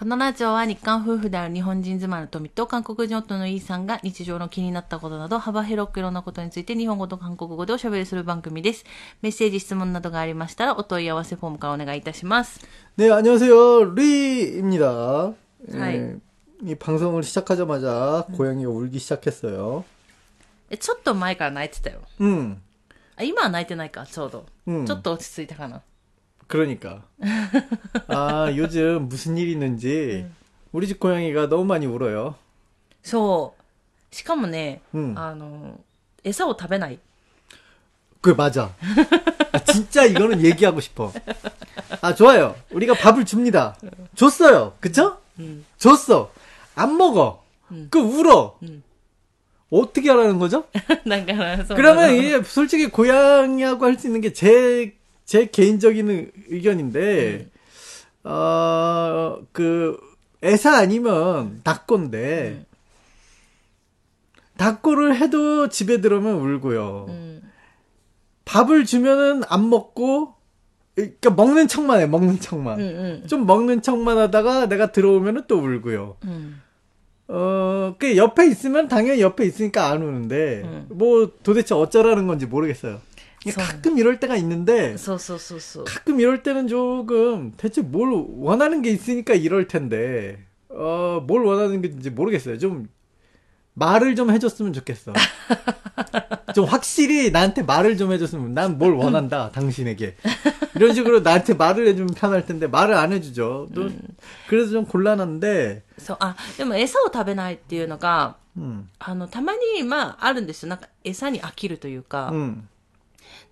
このラジオは日韓夫婦である日本人妻の富と韓国人夫のイーさんが日常の気になったことなど幅広くいろんなことについて日本語と韓国語でおしゃべりする番組です。メッセージ、質問などがありましたらお問い合わせフォームからお願いいたします。 네, 안녕하세요. 리입니다. 하이. 예, 이 방송을 시작하자마자 고양이가 울기 시작했어요. え、ちょっと前から泣いてたよ。 음, あ、今は泣いてないか、ちょうど。うんちょっと落ち着いたかな。 그러니까. 아, 요즘 무슨 일이 있는지 우리 집 고양이가 너무 많이 울어요. そう。しかもね、うんあの、餌を食べない。 그 맞아. 아, 진짜 이거는 얘기하고 싶어. 아 좋아요. 우리가 밥을 줍니다. 줬어요. 그쵸? 음. 줬어. 안 먹어. 그 울어. 음. 어떻게 하라는 거죠? だから、そう。 그러면 이게 솔직히 고양이하고 할 수 있는 게 제 제 개인적인 의견인데, 음. 어, 그, 애사 아니면 닭고인데, 네. 닭고를 해도 집에 들어오면 울고요. 음. 밥을 주면은 안 먹고, 그니까 먹는 척만 해, 먹는 척만. 음, 음. 좀 먹는 척만 하다가 내가 들어오면은 또 울고요. 음. 어, 그 옆에 있으면 당연히 옆에 있으니까 안 우는데, 뭐 도대체 어쩌라는 건지 모르겠어요. 가끔 이럴 때가 있는데 そうそうそうそう。 가끔 이럴 때는 조금 대체 뭘 원하는 게 있으니까 이럴 텐데 어 뭘 원하는 게인지 모르겠어요 좀 말을 좀 해줬으면 좋겠어 좀 확실히 나한테 말을 좀 해줬으면 난 뭘 원한다 당신에게 이런 식으로 나한테 말을 해주면 편할 텐데 말을 안 해주죠 또 그래서 좀 곤란한데 そう、あ、でも餌を食べないっていうのが、 음, あの、たまに、まあ、あるんですよ。なんか、餌に飽きるというか。 음,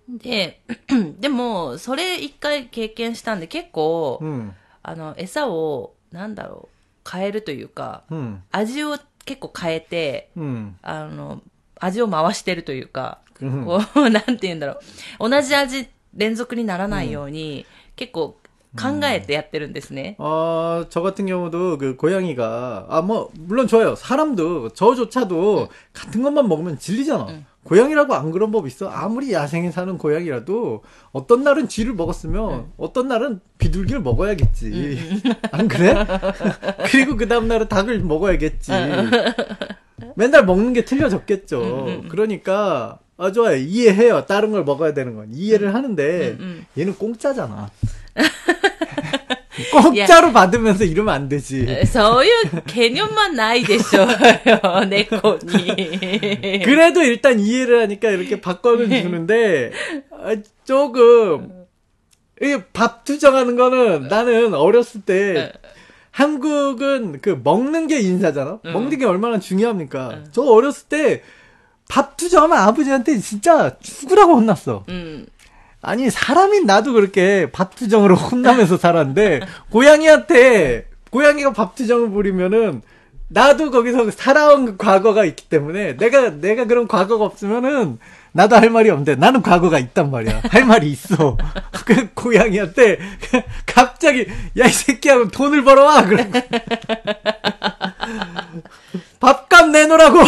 で、でも、それ一回経験したんで、結構、 음, あの、餌を、なんだろう、変えるというか、 음, 味を結構変えて、 음, あの、味を回してるというか、 음. こう、なんて言うんだろう。同じ味連続にならないように、結構考えてやってるんですね。 어, 저 같은 경우도 그 고양이가, 아, 뭐, 물론 좋아요. 사람도, 저조차도 같은 것만 먹으면 질리잖아. 고양이라고 안 그런 법 있어? 아무리 야생에 사는 고양이라도 어떤 날은 쥐를 먹었으면 어떤 날은 비둘기를 먹어야겠지. 안 그래? 그리고 그 다음 날은 닭을 먹어야겠지. 맨날 먹는 게 틀려졌겠죠. 그러니까, 아, 좋아요. 이해해요. 다른 걸 먹어야 되는 건. 이해를 하는데, 음. 얘는 공짜잖아. 꼭자로 예. 받으면서 이러면 안 되지. 소유 개념만 나이 됐어요, 내 꼴이. 그래도 일단 이해를 하니까 이렇게 바꿔는 네. 주는데, 아, 조금, 이밥 투정하는 거는 나는 어렸을 때, 네. 한국은 그 먹는 게 인사잖아? 음. 먹는 게 얼마나 중요합니까? 네. 저 어렸을 때, 밥 투정하면 아버지한테 진짜 죽으라고 혼났어. 음. 아니 사람인 나도 그렇게 밥투정으로 혼나면서 살았는데 고양이한테 고양이가 밥투정을 부리면은 나도 거기서 살아온 그 과거가 있기 때문에 내가 내가 그런 과거가 없으면은 나도 할 말이 없는데 나는 과거가 있단 말이야. 할 말이 있어. 그 고양이한테 갑자기 야 이 새끼야 그럼 돈을 벌어와! 그러고 밥값 내놓으라고!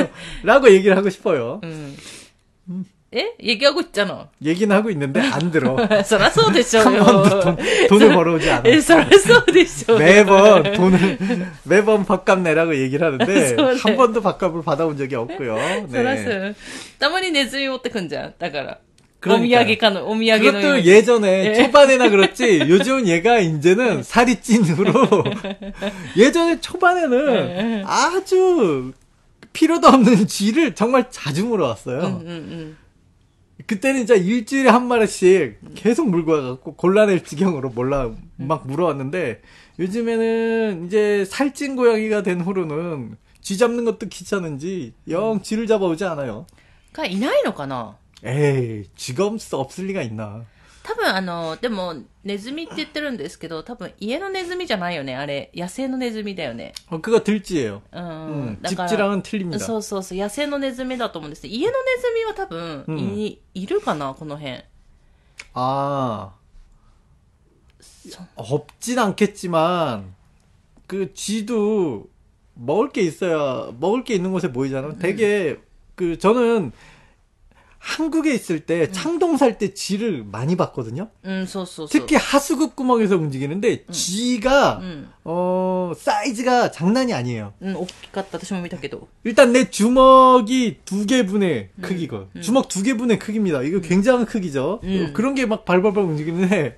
라고 얘기를 하고 싶어요. う 예? 얘기하고 있잖아. 얘기는 하고 있는데 안 들어. 써라서 되죠. 한 번도 돈, 돈을 벌어오지 않아. 예, 써라서 되죠. 매번 돈을 매번 밥값 내라고 얘기를 하는데 한 네. 번도 밥값을 받아본 적이 없고요. 네. 따머니 내즈요 때 근자. 따가라. 오미야기 가는 오미야기 그것도 예전에 예. 초반에나 그렇지 요즘 얘가 이제는 예. 살이 찐으로 예전에 초반에는 아주 필요도 없는 쥐를 정말 자주 물어왔어요. 음, 음, 음. 그때는 진짜 일주일에 한 마리씩 계속 물고 와갖고 곤란할 지경으로 몰라 막 물어왔는데 요즘에는 이제 살찐 고양이가 된 후로는 쥐 잡는 것도 귀찮은지 영 쥐를 잡아오지 않아요. がいないのかな 에이 쥐가 없, 없을 리가 있나. 多分あの、でも、ネズミって言ってるんですけど、多分家のネズミじゃないよね、あれ。野生のネズミだよね。 어, 그거 들쥐예요. うん。 음, だから 집쥐랑은 틀립니다. そうそうそう、野生のネズミだと思うんです家のネズミは多分、うんい、いるかな、この辺。 아 없진 않겠지만 그 쥐도 먹을 게 있어야 먹을 게 있는 곳에 모이잖아. 되게 그 저는 한국에 있을 때 창동 살 때 쥐를 많이 봤거든요. うん、そうそうそう。 특히 하수구 구멍에서 움직이는데 쥐가 うん。 어 사이즈가 장난이 아니에요. うん、大きかった。私も見たけど。 일단 내 주먹이 두 개분의 크기고 주먹 두 개분의 크기입니다. 이거 굉장한 크기죠. 음. 어, 그런 게 막 발발발 움직이는데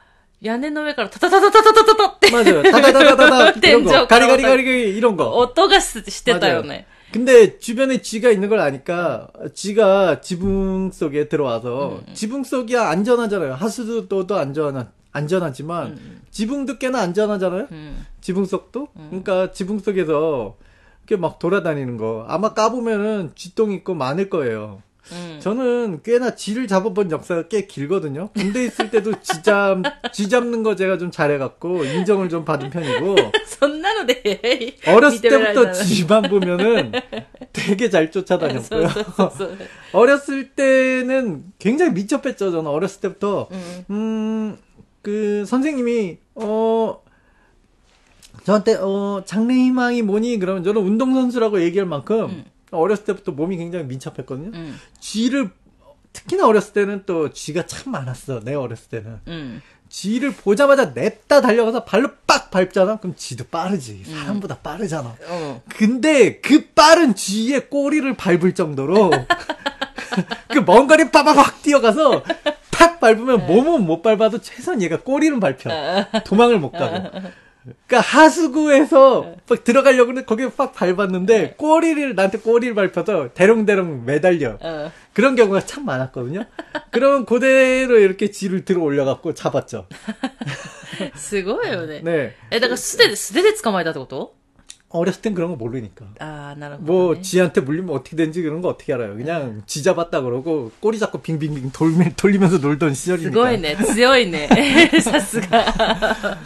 屋根の上からタタタタタタタタタって、 맞아요. 다다다다다다 이런 거 텐저 가리가리가리 이런 거. 音がししてたよね。 근데 주변에 쥐가 있는 걸 아니까 쥐가 지붕 속에 들어와서 지붕 속이 안전하잖아요. 하수도도 안전 안전하지만 지붕도 꽤나 안전하잖아요. うん。 지붕 속도. 그러니까 지붕 속에서 이렇게 막 돌아다니는 거 아마 까보면은 쥐똥 있고 많을 거예요. 저는 꽤나 쥐를 잡아본 역사가 꽤 길거든요. 군대 있을 때도 쥐, 잡, 쥐 잡는 거 제가 좀 잘해갖고 인정을 좀 받은 편이고. 선나노데 어렸을 때부터 쥐만 보면은 되게 잘 쫓아다녔고요. 어렸을 때는 굉장히 미접했죠. 저는 어렸을 때부터. 음, 음 그 선생님이, 어, 저한테, 어, 장래 희망이 뭐니? 그러면 저는 운동선수라고 얘기할 만큼 음. 어렸을 때부터 몸이 굉장히 민첩했거든요. 음. 쥐를 특히나 어렸을 때는 또 쥐가 참 많았어. 내 어렸을 때는. 음. 쥐를 보자마자 냅다 달려가서 발로 빡 밟잖아? 그럼 쥐도 빠르지. 음. 사람보다 음. 빠르잖아. 어. 근데 그 빠른 쥐의 꼬리를 밟을 정도로 그 먼 거리 빠바박 뛰어가서 팍 밟으면 네. 몸은 못 밟아도 최소한 얘가 꼬리는 밟혀. 어. 도망을 못 가고. 그러니까 하수구에서 막 들어가려고는 거기에 팍 밟았는데 꼬리를 나한테 꼬리를 밟혀서 대롱대롱 매달려. うん。 그런 경우가 참 많았거든요. 그러면 그대로 이렇게 쥐를 들어 올려갖고 잡았죠. すごいよね。 네. え、だから素手で、素手で捕まえたってこと 어렸을 땐 그런 거 모르니까. ああ、なるほど、 뭐 ね。 지한테 물리면 어떻게 되는지 그런 거 어떻게 알아요? 그냥 지 잡았다 그러고 꼬리 잡고 빙빙빙 돌면 돌리면서 놀던 す 시절이니까. ごいね。強いね。さすが。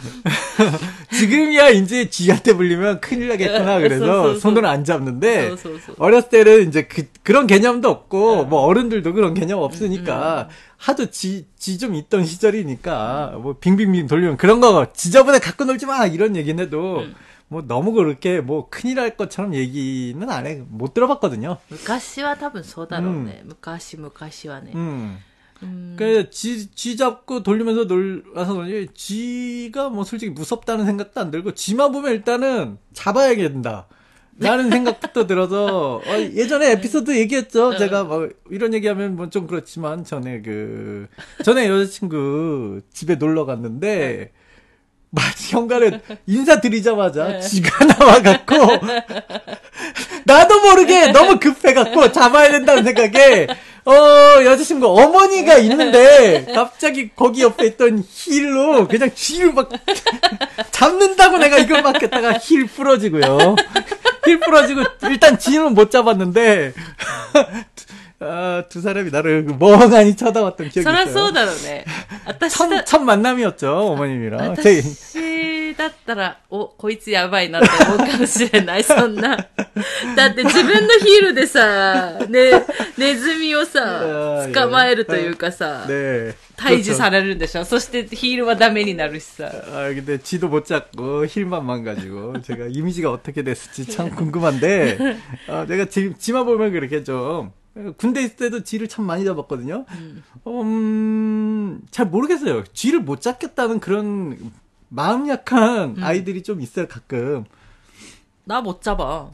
지금이야 이제 지한테 물리면 큰일 나겠구나 그래서 쏘, 쏘, 쏘. 손을 안 잡는데 そうそうそう。 어렸을 때는 이제 그, 그런 개념도 없고 뭐 어른들도 그런 개념 없으니까 하도 지 지 좀 있던 시절이니까 뭐 빙빙빙 돌리면 그런 거 지저분해 갖고 놀지 마 이런 얘기는 해도 뭐 너무 그렇게 뭐 큰일 할 것처럼 얘기는 안 해 못 들어봤거든요. 昔は多分そうだろうね。昔、昔はね。 음. うん。 그, 쥐, 쥐 잡고 돌리면서 놀아서 그런지, 쥐가 뭐 솔직히 무섭다는 생각도 안 들고, 쥐만 보면 일단은 잡아야겠다. 라는 생각부터 들어서, 어, 예전에 에피소드 얘기했죠. 제가 뭐, 이런 얘기하면 뭐 좀 그렇지만, 전에 그, 전에 여자친구 집에 놀러 갔는데, 마치 현관에 인사드리자마자 쥐가 나와갖고, 나도 모르게 너무 급해갖고 잡아야 된다는 생각에, 어, 여자친구 어머니가 있는데, 갑자기 거기 옆에 있던 힐로 그냥 쥐를 막, 잡는다고 내가 이걸 막 했다가 힐 부러지고요. 힐 부러지고, 일단 쥐는 못 잡았는데, 아, 두 사람이 나를 멍하니 쳐다봤던 기억이 そりゃそう 있어요. だろうね。私 첫, だ、 첫 만남이었죠, 어머님이랑. 제, 私 だったら、お、こいつやばいなって思うかもしれない、そんな。だって自分のヒールでさ、ね、ネズミをさ、捕まえるというかさ、退治されるんでしょ。そしてヒールはダメになるしさ。あ、けど、血도ちゃ 고、 ヒールマンマンガジゴ。제가 이미지가 어떻게 됐을지 참 궁금한 데、 あ、제가지 금、 지만 보면 그렇게 좀、 군대 있을 때도 쥐를 참 많이 잡았거든 요. 음, 잘 모르겠어 요. 쥐를 못 잡겠다는 그런 마음 약한 아이들이 좀 있어요, 가끔. な、못 잡아.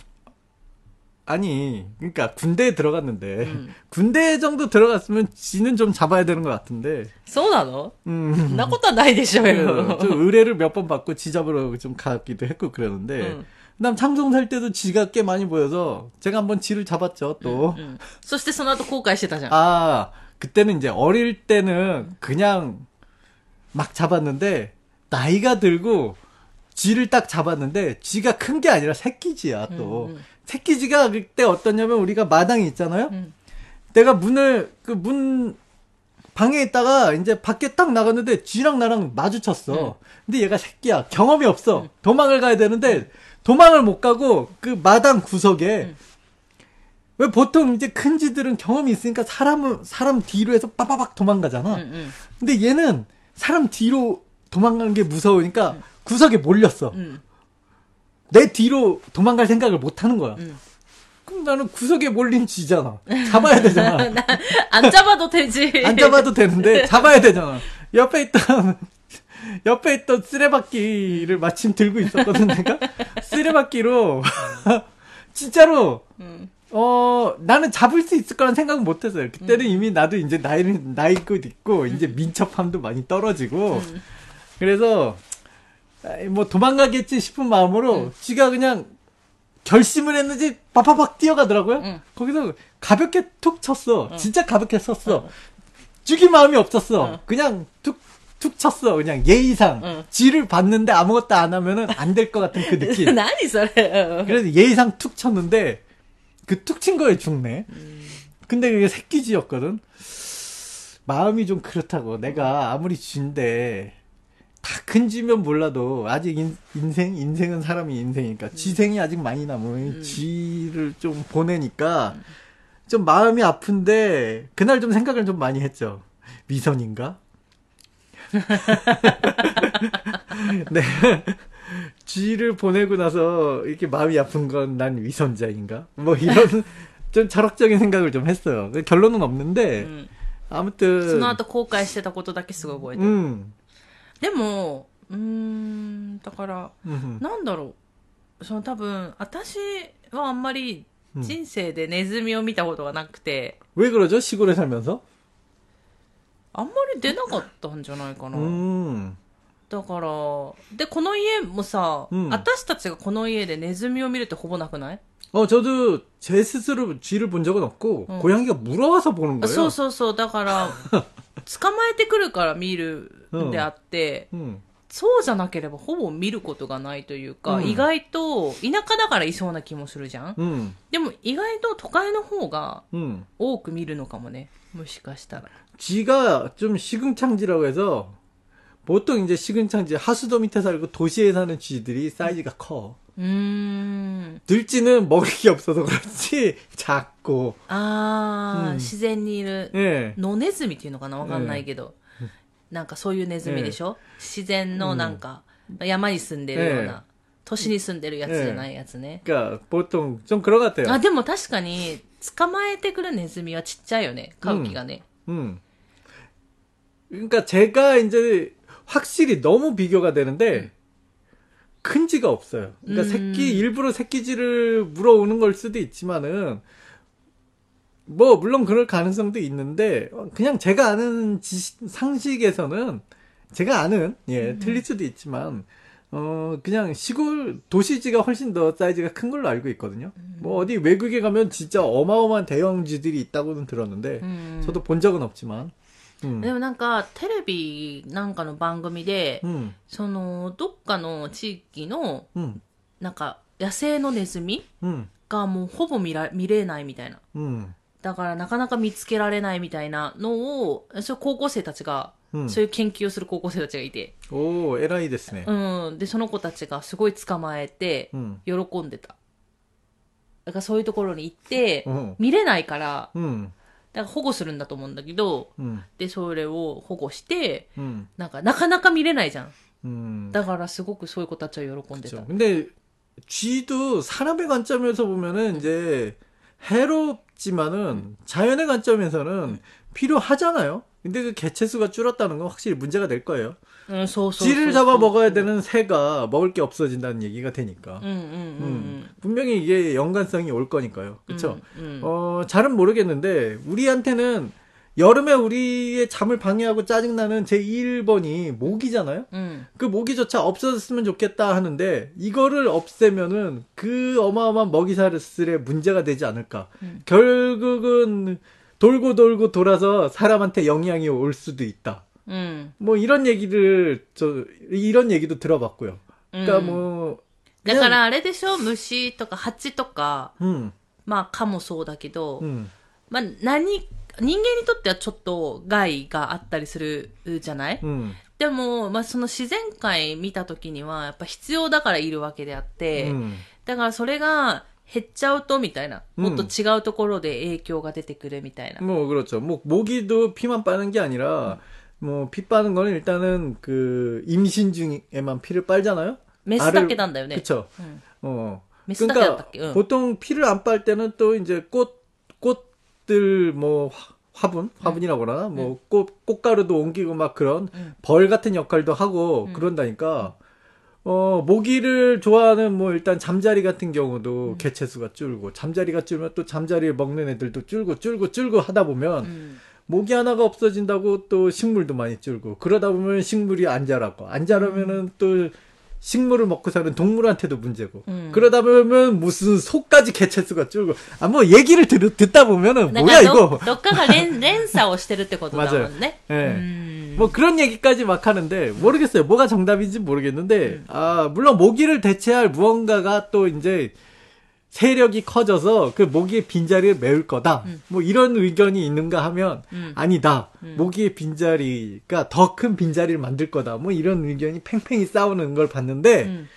아니, 그러니까 군대에 들어갔는데 군대 정도 들어갔으면 쥐는 좀 잡아야 되는 것 같은데. そうなの 음. そんなことはないでしょう 그, よ。 좀 의뢰를 몇 번 받고 지 잡으러 좀 가기도 했고 그러는데 응. 그다음 창동 살 때도 지가 꽤 많이 보여서 제가 한번 지를 잡았죠 또. うんそしてその後後悔してたじゃん。 아 그때는 이제 어릴 때는 그냥 막 잡았는데 나이가 들고 쥐를 딱 잡았는데 쥐가 큰 게 아니라 새끼쥐야 또. 음, 음. 새끼쥐가 그때 어떠냐면 우리가 마당이 있잖아요. 음. 내가 문을 그 문 방에 있다가 이제 밖에 딱 나갔는데 쥐랑 나랑 마주쳤어. 근데 얘가 새끼야. 경험이 없어. 도망을 가야 되는데 도망을 못 가고 그 마당 구석에 왜 보통 이제 큰 쥐들은 경험이 있으니까 사람은 사람 뒤로 해서 빠바박 도망가잖아. 근데 얘는 사람 뒤로 도망가는 게 무서우니까 구석에 몰렸어. 응. 내 뒤로 도망갈 생각을 못 하는 거야. 응. 그럼 나는 구석에 몰린 쥐잖아. 잡아야 되잖아. 안 잡아도 되지. 안 잡아도 되는데 잡아야 되잖아. 옆에 있던 옆에 있던 쓰레받기를 마침 들고 있었거든 내가 쓰레받기로 진짜로 응. 어 나는 잡을 수 있을 거란 생각은 못 했어요. 그때는 이미 나도 이제 나이는 나이고 있고 이제 민첩함도 많이 떨어지고 그래서 뭐 도망가겠지 싶은 마음으로 응. 지가 그냥 결심을 했는지 바바박 뛰어가더라고요. 응. 거기서 가볍게 툭 쳤어. 응. 진짜 가볍게 쳤어. 죽일 마음이 없었어. 그냥 툭, 툭 쳤어. 그냥 예의상. 쥐를 봤는데 아무것도 안 하면은 안 될 것 같은 그 느낌. 난이 래 어, 어. 그래서 예의상 툭 쳤는데 그 툭 친 거에 죽네. 음. 근데 그게 새끼지였거든. 마음이 좀 그렇다고. 내가 아무리 쥐인데 다 큰 쥐면 몰라도 아직 인, 생 인생은 사람이 인생이니까 쥐생이 아직 많이 남은 쥐를 좀 보내니까 좀 마음이 아픈데 그날 좀 생각을 좀 많이 했죠. 미선인가? 네. 쥐를 보내고 나서 이렇게 마음이 아픈 건 난 위선자인가? 뭐 이런 좀 철학적인 생각을 좀 했어요. 결론은 없는데 うん。 아무튼 その後後悔してたことだけすごい覚えてる。 음. でも、うーん、だから、 음. なんだろう。その多分、私はあんまりうん人生でネズミを見たことがなくて、 왜 그러죠? 시골에 살면서? あんまり出なかったんじゃないかな。 음. だから、で、この家もさ、うん私たちがこの家でネズミを見るってほぼなくない 어, 저도 제 스스로 쥐를 본 적은 없고 응. 고양이가 물어와서 보는 あ 거예요. そうそうそう。だから、 捕まえてくるから見るんであって、 음. そうじゃなければほぼ見ることがないというか、うん意外と田舎だからいそうな気もするじゃん 음. でも意外と都会の方が 음. 多く見るのかもね。もしかしたら。 쥐가 좀 시궁창지라고 해서 보통 이제 시궁창지 하수도 밑에 살고 도시에 사는 쥐들이 사이즈가 커. うーん。 들쥐는 먹을 게 없어서 그렇지 작고 あー、うん自然にいる、 예 野ネズミっていうのかなわかんないけど。なんかそういうネズミでしょ、自然のなんか、山に住んでるような、都市に住んでるやつじゃないやつね。 그러니까 보통 좀 그런 것 같아요. あ、でも確かに、捕まえてくるネズミはちっちゃいよね。買う気がね。 음. 그러니까 제가 이제 확실히 너무 비교가 되는데 큰 쥐가 없어요. 그러니까 음. 새끼 일부러 새끼쥐를 물어오는 걸 수도 있지만은 뭐 물론 그럴 가능성도 있는데 그냥 제가 아는 지식, 상식에서는 제가 아는 예 틀릴 수도 있지만 어 그냥 시골 도시쥐가 훨씬 더 사이즈가 큰 걸로 알고 있거든요. 뭐 어디 외국에 가면 진짜 어마어마한 대형 쥐들이 있다고는 들었는데 うん。 저도 본 적은 없지만. うん、でもなんかテレビなんかの番組で、うん、そのどっかの地域の、うん、なんか野生のネズミがもうほぼ見ら見れないみたいな、だからなかなか見つけられないみたいなのをそ高校生たちが、そういう研究をする高校生たちがいて。おお偉いですね、うん、でその子たちがすごい捕まえて喜んでた、だからそういうところに行って、見れないから、うん、だから保護するんだと思うんだけど、 음. で、それを保護して、 음. なんか、なかなか見れないじゃん。 음. だからすごくそういう子たちは喜んでた 그렇죠. 。 근데 쥐도 사람의 관점에서 보면은 이제 해롭지만은 자연의 관점에서는 필요하잖아요. 근데 그 개체수가 줄었다는 건 확실히 문제가 될 거예요. 음, 소, 소, 쥐를 소, 잡아 먹어야 되는 새가 먹을 게 없어진다는 얘기가 되니까. 음, 음, 음. 분명히 이게 연관성이 올 거니까요. 그렇죠? 어, 잘은 모르겠는데 우리한테는 여름에 우리의 잠을 방해하고 짜증나는 제 1번이 모기잖아요? 음. 그 모기조차 없어졌으면 좋겠다 하는데, 이거를 없애면은 그 어마어마한 먹이사슬에 문제가 되지 않을까. 음. 결국은 돌고 돌고 돌아서 사람한테 영향이 올 수도 있다. うん。 뭐 이런 얘기를, 저, 이런 얘기도 들어봤고요. うん 그러니까 뭐, だからあれでしょ虫とか蜂とか、 음, まあ蚊もそうだけど、 음, まあ何、 人間にとってはちょっと害があったりするじゃない、 음. でも、まあ、その自然界見た時には、やっぱ必要だからいるわけであって、 음. だからそれが 減っちゃうとみたいな、うんもっと違うところで影響が出てくるみたいな。 뭐 그렇죠. 뭐 모기도 피만 빠는 게 아니라 뭐 피 빠는 거는 일단은 그 임신 중에만 피를 빨잖아요. メスだけなんだよね。 그쵸. うん、 어. メスだけだった 그러니까 っけうん。 보통 피를 안 빨 때는 또 이제 꽃 꽃들 뭐 화- 화분 화분이라고 그러나 뭐 꽃 꽃가루도 옮기고 막 그런 음. 벌 같은 역할도 하고 음. 그런다니까 어 모기를 좋아하는 뭐 일단 잠자리 같은 음. 경우도 개체수가 줄고 잠자리가 줄면 또 잠자리를 먹는 애들도 줄고 줄고 줄고 하다 보면 うん。 모기 하나가 없어진다고 또 식물도 많이 줄고 그러다 보면 식물이 안 자라고 안 자라면은 또 식물을 먹고 사는 동물한테도 문제고 음. 그러다 보면 무슨 소까지 개체수가 줄고 아 뭐 얘기를 들, 듣다 보면은 だか 뭐야 らど 이거 どっかが連連鎖をしてるってことだもんね。 예. うん。 뭐 그런 얘기까지 막 하는데 모르겠어요 뭐가 정답인지 모르겠는데 아 물론 모기를 대체할 무언가가 또 이제 세력이 커져서 그 모기의 빈자리를 메울 거다. 뭐 이런 의견이 있는가 하면 음. 아니다. 모기의 빈자리가 더 큰 빈자리를 만들 거다. 뭐 이런 의견이 팽팽히 싸우는 걸 봤는데 うん。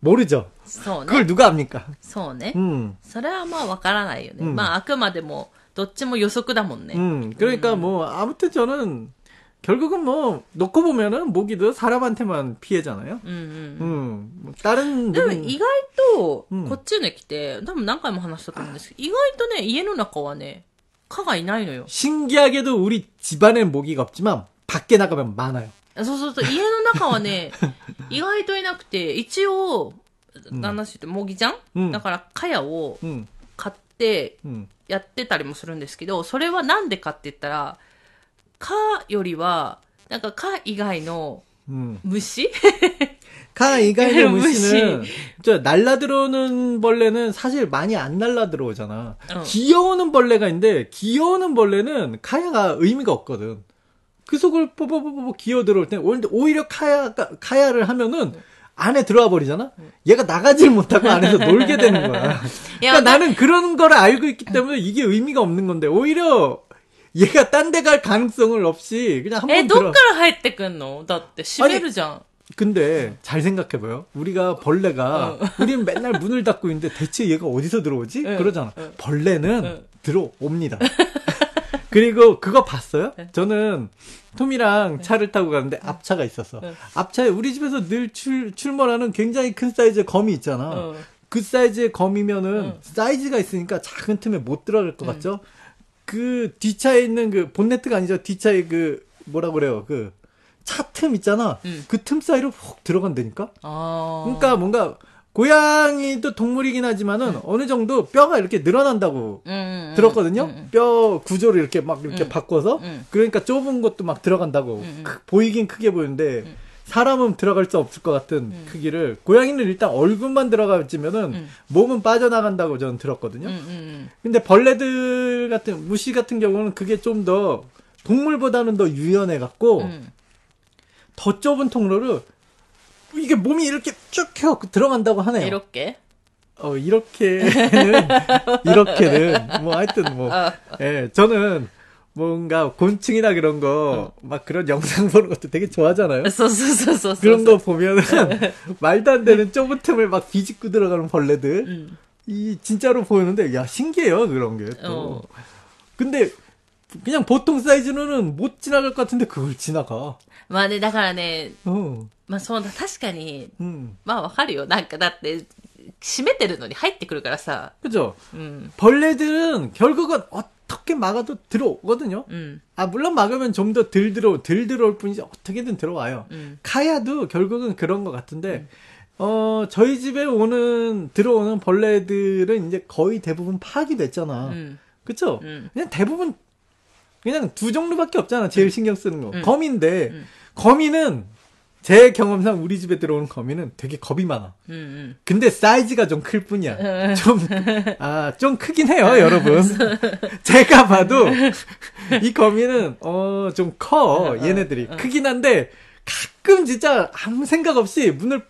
모르죠. そうね。 그걸 누가 합니까? そうね。 음. それはまあわからないよね。うんまああくまでも、どっちも予測だもんね。 음. 그러니까 뭐 아무튼 저는 결국은 뭐 놓고 보면은 모기도 사람한테만 피해잖아요. うんうん。 음. 뭐 다른 でも 누군- 意外とうん、こっちに来て、多分何回も話したと思うんですけど、意外とね、家の中はね、蚊がいないのよ。 신기하게도 우리 집안엔 모기가 없지만 밖에 나가면 많아요. そうそうそう、家の中はね、意外といなくて、一応、うん何だしって、模擬じゃん、うんだから、蚊帳を 음, 買って、 음, やってたりもするんですけど、それはなんでかって言ったら、 蚊よりは、なんか蚊以外の 음. 虫 카 이가이의 무시. 무시는 저 날라 들어오는 벌레는 사실 많이 안 날라 들어오잖아. 어. 기어오는 벌레가 있는데 기어오는 벌레는 카야가 의미가 없거든. 그 속을 뽀뽀뽀뽀 기어 들어올 때 오히려- 오히려 카야가 카야를 하면은 안에 들어와 버리잖아. 얘가 나가질 못하고 안에서 놀게 되는 거야. いや、 그러니까 나는 그런 거를 알고 있기 때문에 이게 의미가 없는 건데 오히려 얘가 딴 데 갈 가능성을 없이 그냥 한번 들어. 에도카를 할때 끊노. 나때 시베르장. 근데 잘 생각해봐요. 우리가 벌레가 어. 우리는 맨날 문을 닫고 있는데 대체 얘가 어디서 들어오지? 응. 그러잖아. 응. 벌레는 응. 들어옵니다. 그리고 그거 봤어요? 저는 톰이랑 차를 타고 가는데 앞차가 있었어. 앞차에 우리 집에서 늘 출, 출몰하는 굉장히 큰 사이즈의 검이 있잖아. 어. 그 사이즈의 검이면은 어. 사이즈가 있으니까 작은 틈에 못 들어갈 것 음. 같죠? 그 뒷차에 있는 그 본네트가 아니죠. 뒷차에 그 뭐라 그래요. 그 차 틈 있잖아. 음. 그틈 사이로 훅 들어간다니까. 아... 그러니까 뭔가 고양이도 동물이긴 하지만은 음. 어느 정도 뼈가 이렇게 늘어난다고 음, 음, 음, 음. 들었거든요. 음, 뼈 구조를 이렇게 막 이렇게 바꿔서 그러니까 좁은 것도 막 들어간다고 크, 보이긴 크게 보이는데 사람은 들어갈 수 없을 것 같은 음. 크기를 고양이는 일단 얼굴만 들어가지면은 음. 몸은 빠져나간다고 저는 들었거든요. 음, 음, 음. 근데 벌레들 같은 무시 같은 경우는 그게 좀 더 동물보다는 더 유연해 갖고 음. 더 좁은 통로를 이게 몸이 이렇게 쭉펴 그 들어간다고 하네요. 이렇게. 어 이렇게는 이렇게는 뭐 하여튼 뭐 어. 예, 어. 네, 저는 뭔가 곤충이나 그런 거, 막 그런 영상 보는 것도 되게 좋아하잖아요. そうそうそうそうそう。 그런 거 보면은, 말도 안 되는 좁은 틈을 막 비집고 들어가는 う 벌레들, ん。 이, 진짜로 보이는데, 야, 신기해요, 그런 게 또. 어. 근데, 그냥 보통 사이즈로는 못 지나갈 것 같은데, 그걸 지나가. まあね、だからね、 어, まあそうだ、確かに、 음. まあわかるよ。なんかだって、閉めてるのに入ってくるからさ。 그죠? うん。 벌레들은 결국은 어 어떻게 막아도 들어오거든요. 음. 아 물론 막으면 좀 더 덜 들어 덜 들어올 뿐이지 어떻게든 들어와요. 음. 카야도 결국은 그런 것 같은데 음. 어 저희 집에 오는 들어오는 벌레들은 이제 거의 대부분 파악이 됐잖아. 음. 그쵸? 음. 그냥 대부분 그냥 두 종류밖에 없잖아. 제일 신경 쓰는 거. 거미인데 거미는 제 경험상 우리 집에 들어오는 거미는 되게 겁이 많아. 음, 음. 근데 사이즈가 좀 클 뿐이야. 음. 좀, 아, 좀 크긴 해요, 여러분. 제가 봐도 이 거미는, 어, 좀 커. 어, 어. 얘네들이. 어. 크긴 한데, 가끔 진짜 아무 생각 없이 문을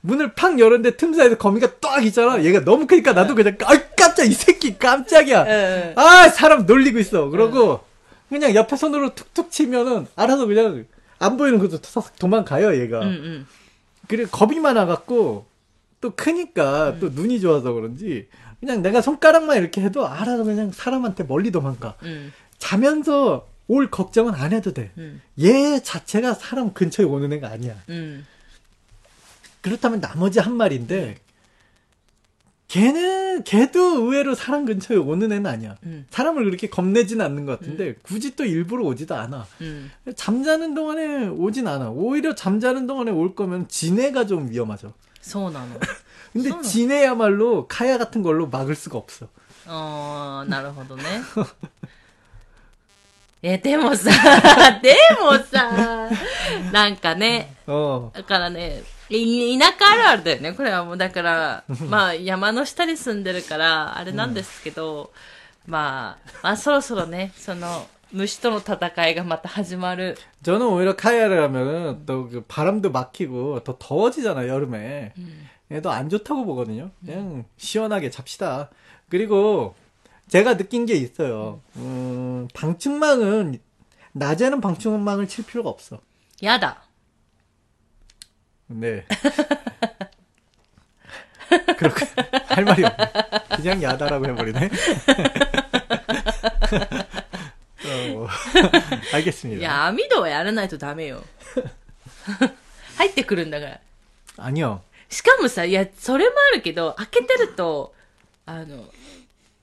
문을 팍 열었는데 틈 사이에서 거미가 딱 있잖아. 얘가 너무 크니까 나도 그냥 아 깜짝 이 새끼 깜짝이야. 아 사람 놀리고 있어. 그러고 그냥 옆에 손으로 툭툭 치면은 알아서 그냥 안 보이는 것도 싹 도망가요, 얘가. 음, 음. 그리고 겁이 많아갖고 또 크니까 또 눈이 좋아서 그런지 그냥 내가 손가락만 이렇게 해도 알아서 그냥 사람한테 멀리 도망가. 음. 자면서 올 걱정은 안 해도 돼. 음. 얘 자체가 사람 근처에 오는 애가 아니야. 음. 그렇다면 나머지 한 마리인데 걔는 걔도 의외로 사람 근처에 오는 애는 아니야. 음. 사람을 그렇게 겁내지는 않는 것 같은데 굳이 또 일부러 오지도 않아. 음. 잠자는 동안에 오진 않아. 오히려 잠자는 동안에 올 거면 지네가 좀 위험하죠. そうなの。 근데 음. 지네야말로 카야 같은 걸로 막을 수가 없어. ああ、なるほどね。 え、でもさ、でもさ、なんかね、 어. だからね、い田舎あるあるだよね。これはもうだから、まあ山の下に住んでるから、あれなんですけど、まあ、まあそろそろね、その、虫との戦いがまた始まる。 저는 오히려 카야를 하면은 또 그 바람도 막히고 더 더워지잖아 여름에. 얘도 안 좋다고 보거든요. 그냥 시원하게 잡시다. 그리고 제가 느낀 게 있어요. 음, 방충망은 낮에는 방충망을 칠 필요가 없어. やだ。 네. 그렇게 할 말이 없네. 그냥 야다라고 해버리네. 어, い 알겠습니다. や、網戸はやらないとダメよ。入ってくるんだから。 아니요. しかもさ、いや、それもあるけど、開けてると、あの、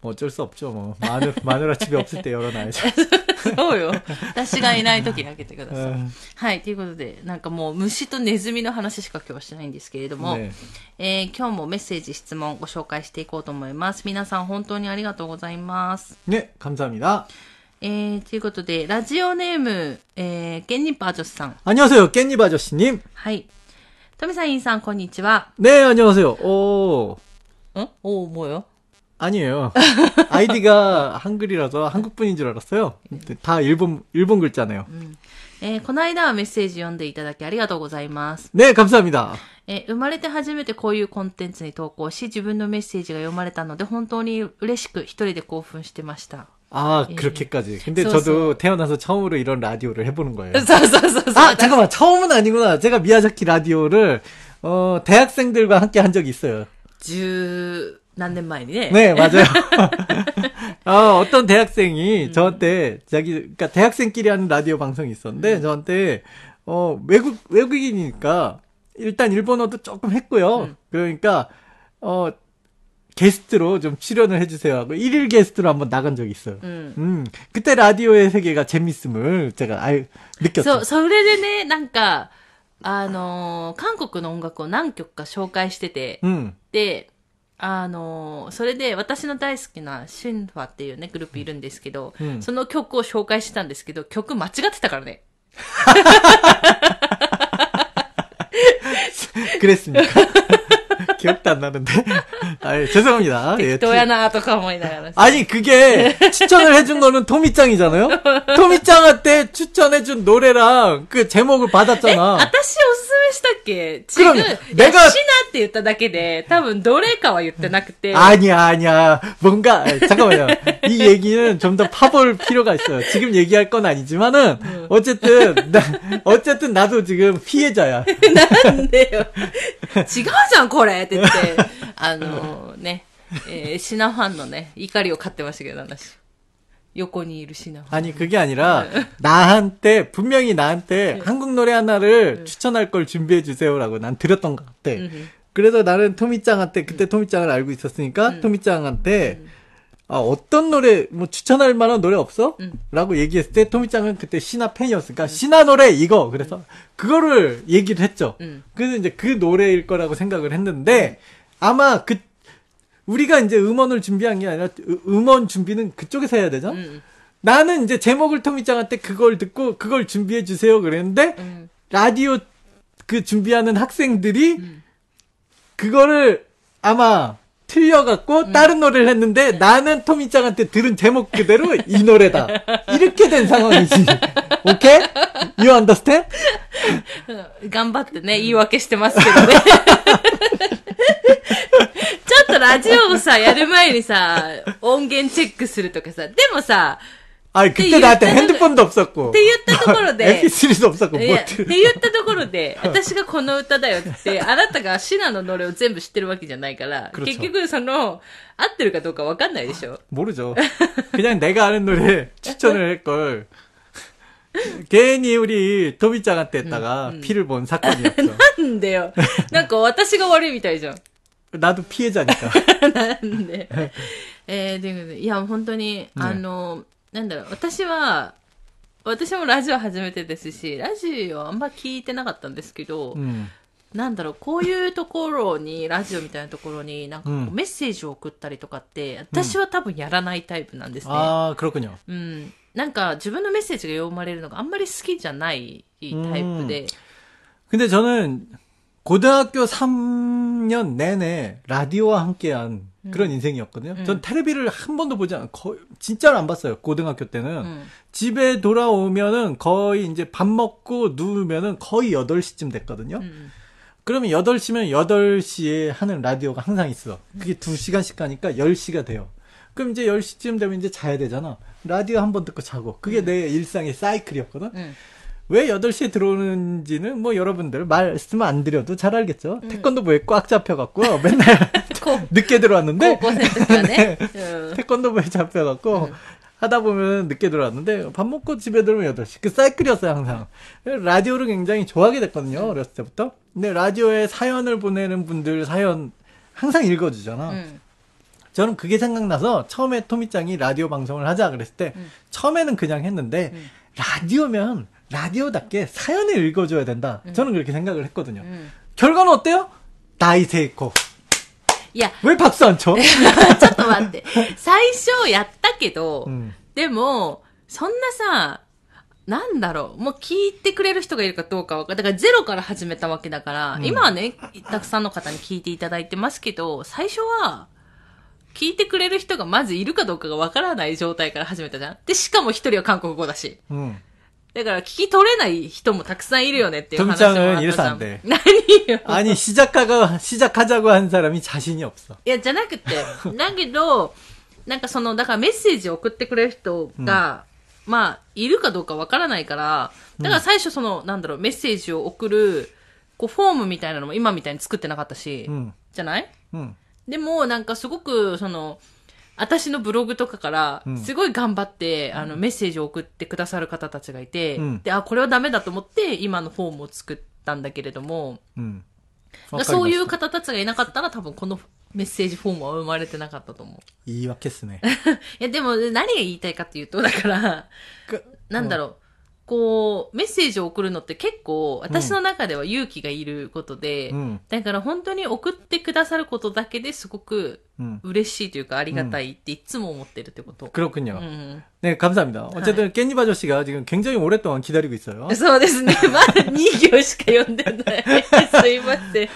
뭐 어쩔 수 없죠. 뭐 마누 마누라 집에 없을 때 열어놔야죠. そうよ。私がいない時に開けてください。 음, はい、ということで、なんかもう虫とネズミの話しか今日はしてないんですけれども、 네. えー今日もメッセージ、質問ご紹介していこうと思います。皆さん本当にありがとうございます。 네, 감사합니다. えー、ということで、ラジオネーム、えー、ゲンニパージョスさん。 안녕하세요, 깻잎 아저씨님. はい。トミさん、インさん、こんにちは。 네, 안녕하세요. 오, んおー、もうよ。 아니에요. 아이디가 한글이라서 한국 분인 줄 알았어요. 다 일본 일본 글자네요. えーこの間はメッセージ読んでいただきありがとうございます。 네, 감사합니다. えー生まれて初めてこういうコンテンツに投稿し、自分のメッセージが読まれたので、本当に嬉しく一人で興奮してました。 아, 예. 그렇게까지. 근데 쏘쏘. 저도 태어나서 처음으로 이런 라디오를 해보는 거예요. そうそうそうそう。 아, 잠깐만. 처음은 아니구나. 제가 미야자키 라디오를, 어, 대학생들과 함께 한 적이 있어요. 十 何年前にね。 네, 맞아요. 어, 어떤 대학생이 저한테, 자기, 그니까 대학생끼리 하는 라디오 방송이 있었는데, 저한테, 어, 외국, 외국인이니까, 일단 일본어도 조금 했고요. 그러니까, 어, 게스트로 좀 출연을 해주세요 하고, 일일 게스트로 한번 나간 적이 있어요. うん。 음, 그때 라디오의 세계가 재밌음을 제가 알, そ 느꼈죠. う、それでね、なんか、あのー韓国の音楽を何曲か紹介してて、 음, で、 あのそれで私の大好きなシンファっていうね、グループいるんですけど、うん、その曲を紹介してたんですけど、曲間違ってたからね。クレスニ。 기억도 안 나는데. 아, 예, 죄송합니다. 예, 適当やなとか思いながらさ。 아니 그게 추천을 해준 거는 토미짱이잖아요. 토미짱한테 추천해준 노래랑 그 제목을 え、 받았잖아. 私おすすめしたっけ違う。그럼요 いや 내가 シナって言っただけで、多分どれかは言ってなくて。 아니야 아니야 뭔가 아, 잠깐만요. 이 얘기는 좀 더 파볼 필요가 있어요. 지금 얘기할 건 아니지만은 어쨌든 나, 어쨌든 나도 지금 피해자야. なんでよ。違うじゃん、これっ て言って、あのね、えーシナファンのね、怒りを買ってましたけど、私。横にいるシナファン。 아니 그게 아니라 나한테 분명히 나한테 한국 노래 하나를 추천할 걸 준비해 주세요라고 난 드렸던 것 같아. 그래서 나는 토미짱한테 그때 토미짱을 알고 있었으니까 토미짱한테 아, 어떤 노래 뭐 추천할 만한 노래 없어? 라고 얘기했을 때 토미짱은 그때 신화 팬이었으니까 신화 노래 이거 그래서 그거를 얘기를 했죠. 음. 그래서 이제 그 노래일 거라고 생각을 했는데 아마 그 우리가 이제 음원을 준비한 게 아니라 으- 음원 준비는 그쪽에서 해야 되죠. 음. 나는 이제 제목을 토미짱한테 그걸 듣고 그걸 준비해 주세요 그랬는데 음. 라디오 그 준비하는 학생들이 음. 그거를 아마 틀려갖고 음. 다른 노래를 했는데 나는 토미짱한테 들은 제목 그대로 이 노래다. 이렇게 된 상황이지. 오케이? You understand? 頑張ってね、言い訳してますけどね。ちょっとラジオをさ、やる前にさ、音源チェックするとかさ、でもさ、 아 그때 나한테 핸드폰도 없었고. って言ったところで、 MP3도 없었고 い 뭐 や、って言ったところで、私がこの歌だよって、あなたがシナのノリを全部知ってるわけじゃないから、 그렇죠 結局その、合ってるかどうかわかんないでしょ 모르죠. 그냥 내가 아는 노래 추천을 할 걸. 괜히 우리 토미짱한테 했다가 피를 본 사건이었어. なんでよ。なんか私が悪いみたいじゃん。 나도 피해자니까. なんで。えー、ということで、いや、本当に、あの、 なんだろう、私は、私もラジオ初めてですし、ラジオあんま聞いてなかったんですけど、 음. なんだろう、こういうところに、ラジオみたいなところに、なんかこううんメッセージを送ったりとかって、私は多分やらないタイプなんですね。 아 그렇군요. うん。なんか自分のメッセージが読まれるのがあんまり好きじゃないタイプで。 근데 저는 고등학교 3년 내내 라디오와 함께한 그런 음. 인생이었거든요. 음. 전 테레비를 한 번도 보지 않, 거 진짜로 안 봤어요. 고등학교 때는. 음. 집에 돌아오면은 거의 이제 밥 먹고 누우면은 거의 8시쯤 됐거든요. 음. 음. 그러면 8시면 8시에 하는 라디오가 항상 있어. 그게 2시간씩 음. 가니까 10시가 돼요. 그럼 이제 10시쯤 되면 이제 자야 되잖아. 라디오 한 번 듣고 자고. 그게 내 일상의 사이클이었거든. 왜 8시에 들어오는지는 뭐 여러분들 말씀 안 드려도 잘 알겠죠. 음. 태권도부에 꽉 잡혀갖고 맨날 늦게 들어왔는데. 네. 태권도부에 잡혀갖고 음. 하다 보면 늦게 들어왔는데 밥 먹고 집에 들어오면 8시. 그 사이클이었어요, 항상. 라디오를 굉장히 좋아하게 됐거든요, 어렸을 때부터. 근데 라디오에 사연을 보내는 분들 사연 항상 읽어주잖아. 음. 저는 그게 생각나서 처음에 토미짱이 라디오 방송을 하자 그랬을 때 처음에는 그냥 했는데 라디오면 라디오답게 사연을 읽어줘야 된다. 저는 그렇게 생각을 했거든요. うん。 결과는 어때요? 나이세이코. いや、 왜 박수 안 쳐? ちょっと待って。最初やったけど、 음. でも、そんなさ、なんだろう、もう聞いてくれる人がいるかどうかわかんだからゼロから始めたわけだから、うん今はね、たくさんの方に聞いていただいてますけど、最初は、聞いてくれる人がまずいるかどうかがわからない状態から始めたじゃん。で、しかも一人は韓国語だし。 음. だから聞き取れない人もたくさんいるよねっていう話もあったじゃん。 점장은 이래서 안 돼. 何よ。 아니 시작하가 시작하자고 한 사람이 자신이 없어. いや、じゃなくて、だけど、なんかその、だからメッセージを送ってくれる人が、まあ、いるかどうかわからないから、だから最初その、なんだろう、メッセージを送る、こう、フォームみたいなのも今みたいに作ってなかったし、 음. じゃない 음. でも、なんかすごく、その、 私のブログとかからう、んすごい頑張って、あの、メッセージを送ってくださる方たちがいて、うんで、あ、これはダメだと思って、今のフォームを作ったんだけれども、 음. だからそういう方たちがいなかったら、多分このメッセージフォームは生まれてなかったと思う。言い訳っすね。いや、でも、何が言いたいかっていうと、だから、なんだろう、こう、メッセージを送るのって結構、私の中では勇気がいることで、うんだから本当に送ってくださることだけですごく 음. 嬉しいというか、ありがたいっていつも思ってるってこと。 그렇군요. うん、 네, 감사합니다. 어쨌든 깻잎 아저씨가 지금 굉장히 오랫동안 기다리고 있어요. そうですね。まだ2行しか読んでない。すいません。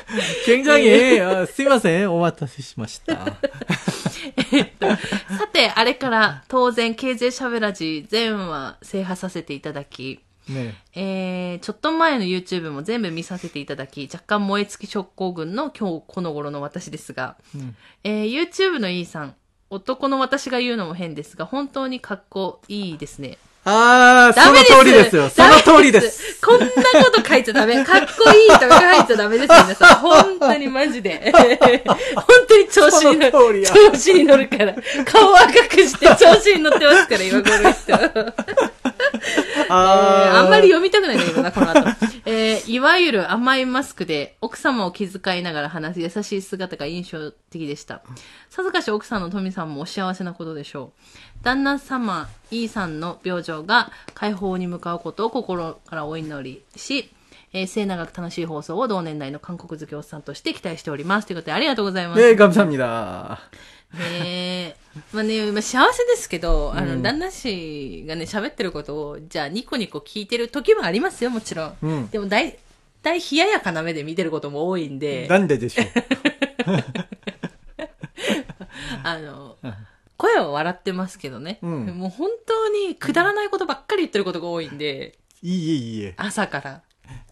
굉장히 어, 스미마센 오마타세しました. さ て、あれから当然、KJ しゃべらじ全話制覇させていただき、 네. えー、ちょっと前の YouTube も全部見させていただき、若干燃え尽き症候群の今日この頃の私ですが、 음. えー、YouTube の E さん、男の私が言うのも変ですが、本当にかっこいいですね。ああ、その通りですよ。その通りです。こんなこと書いちゃダメ。かっこいいとか書いちゃダメですよ、皆さん。本当にマジで。本当に調子に乗る。調子に乗るから。顔赤くして調子に乗ってますから、今頃人。あんまり読みたくないんだな、この後。いわゆる甘いマスクで、奥様を気遣いながら話す優しい姿が印象的でした。さぞかし奥さんの富さんもお幸せなことでしょう。旦那様、E さんの病状が解放に向かうことを心からお祈りし、えー、末永く楽しい放送を同年代の韓国好きおっさんとして期待しております。ということで、ありがとうございます。えー、감사합니 다。 ねえ。まあね、まあ、幸せですけど、あの、うん旦那氏がね、喋ってることを、じゃあニコニコ聞いてる時もありますよ、もちろん。うんでも、だい、だい冷ややかな目で見てることも多いんで、なんででしょう。あの、声は笑ってますけどね。うんもう本当にくだらないことばっかり言ってることが多いんで、 이예 이예. 朝から。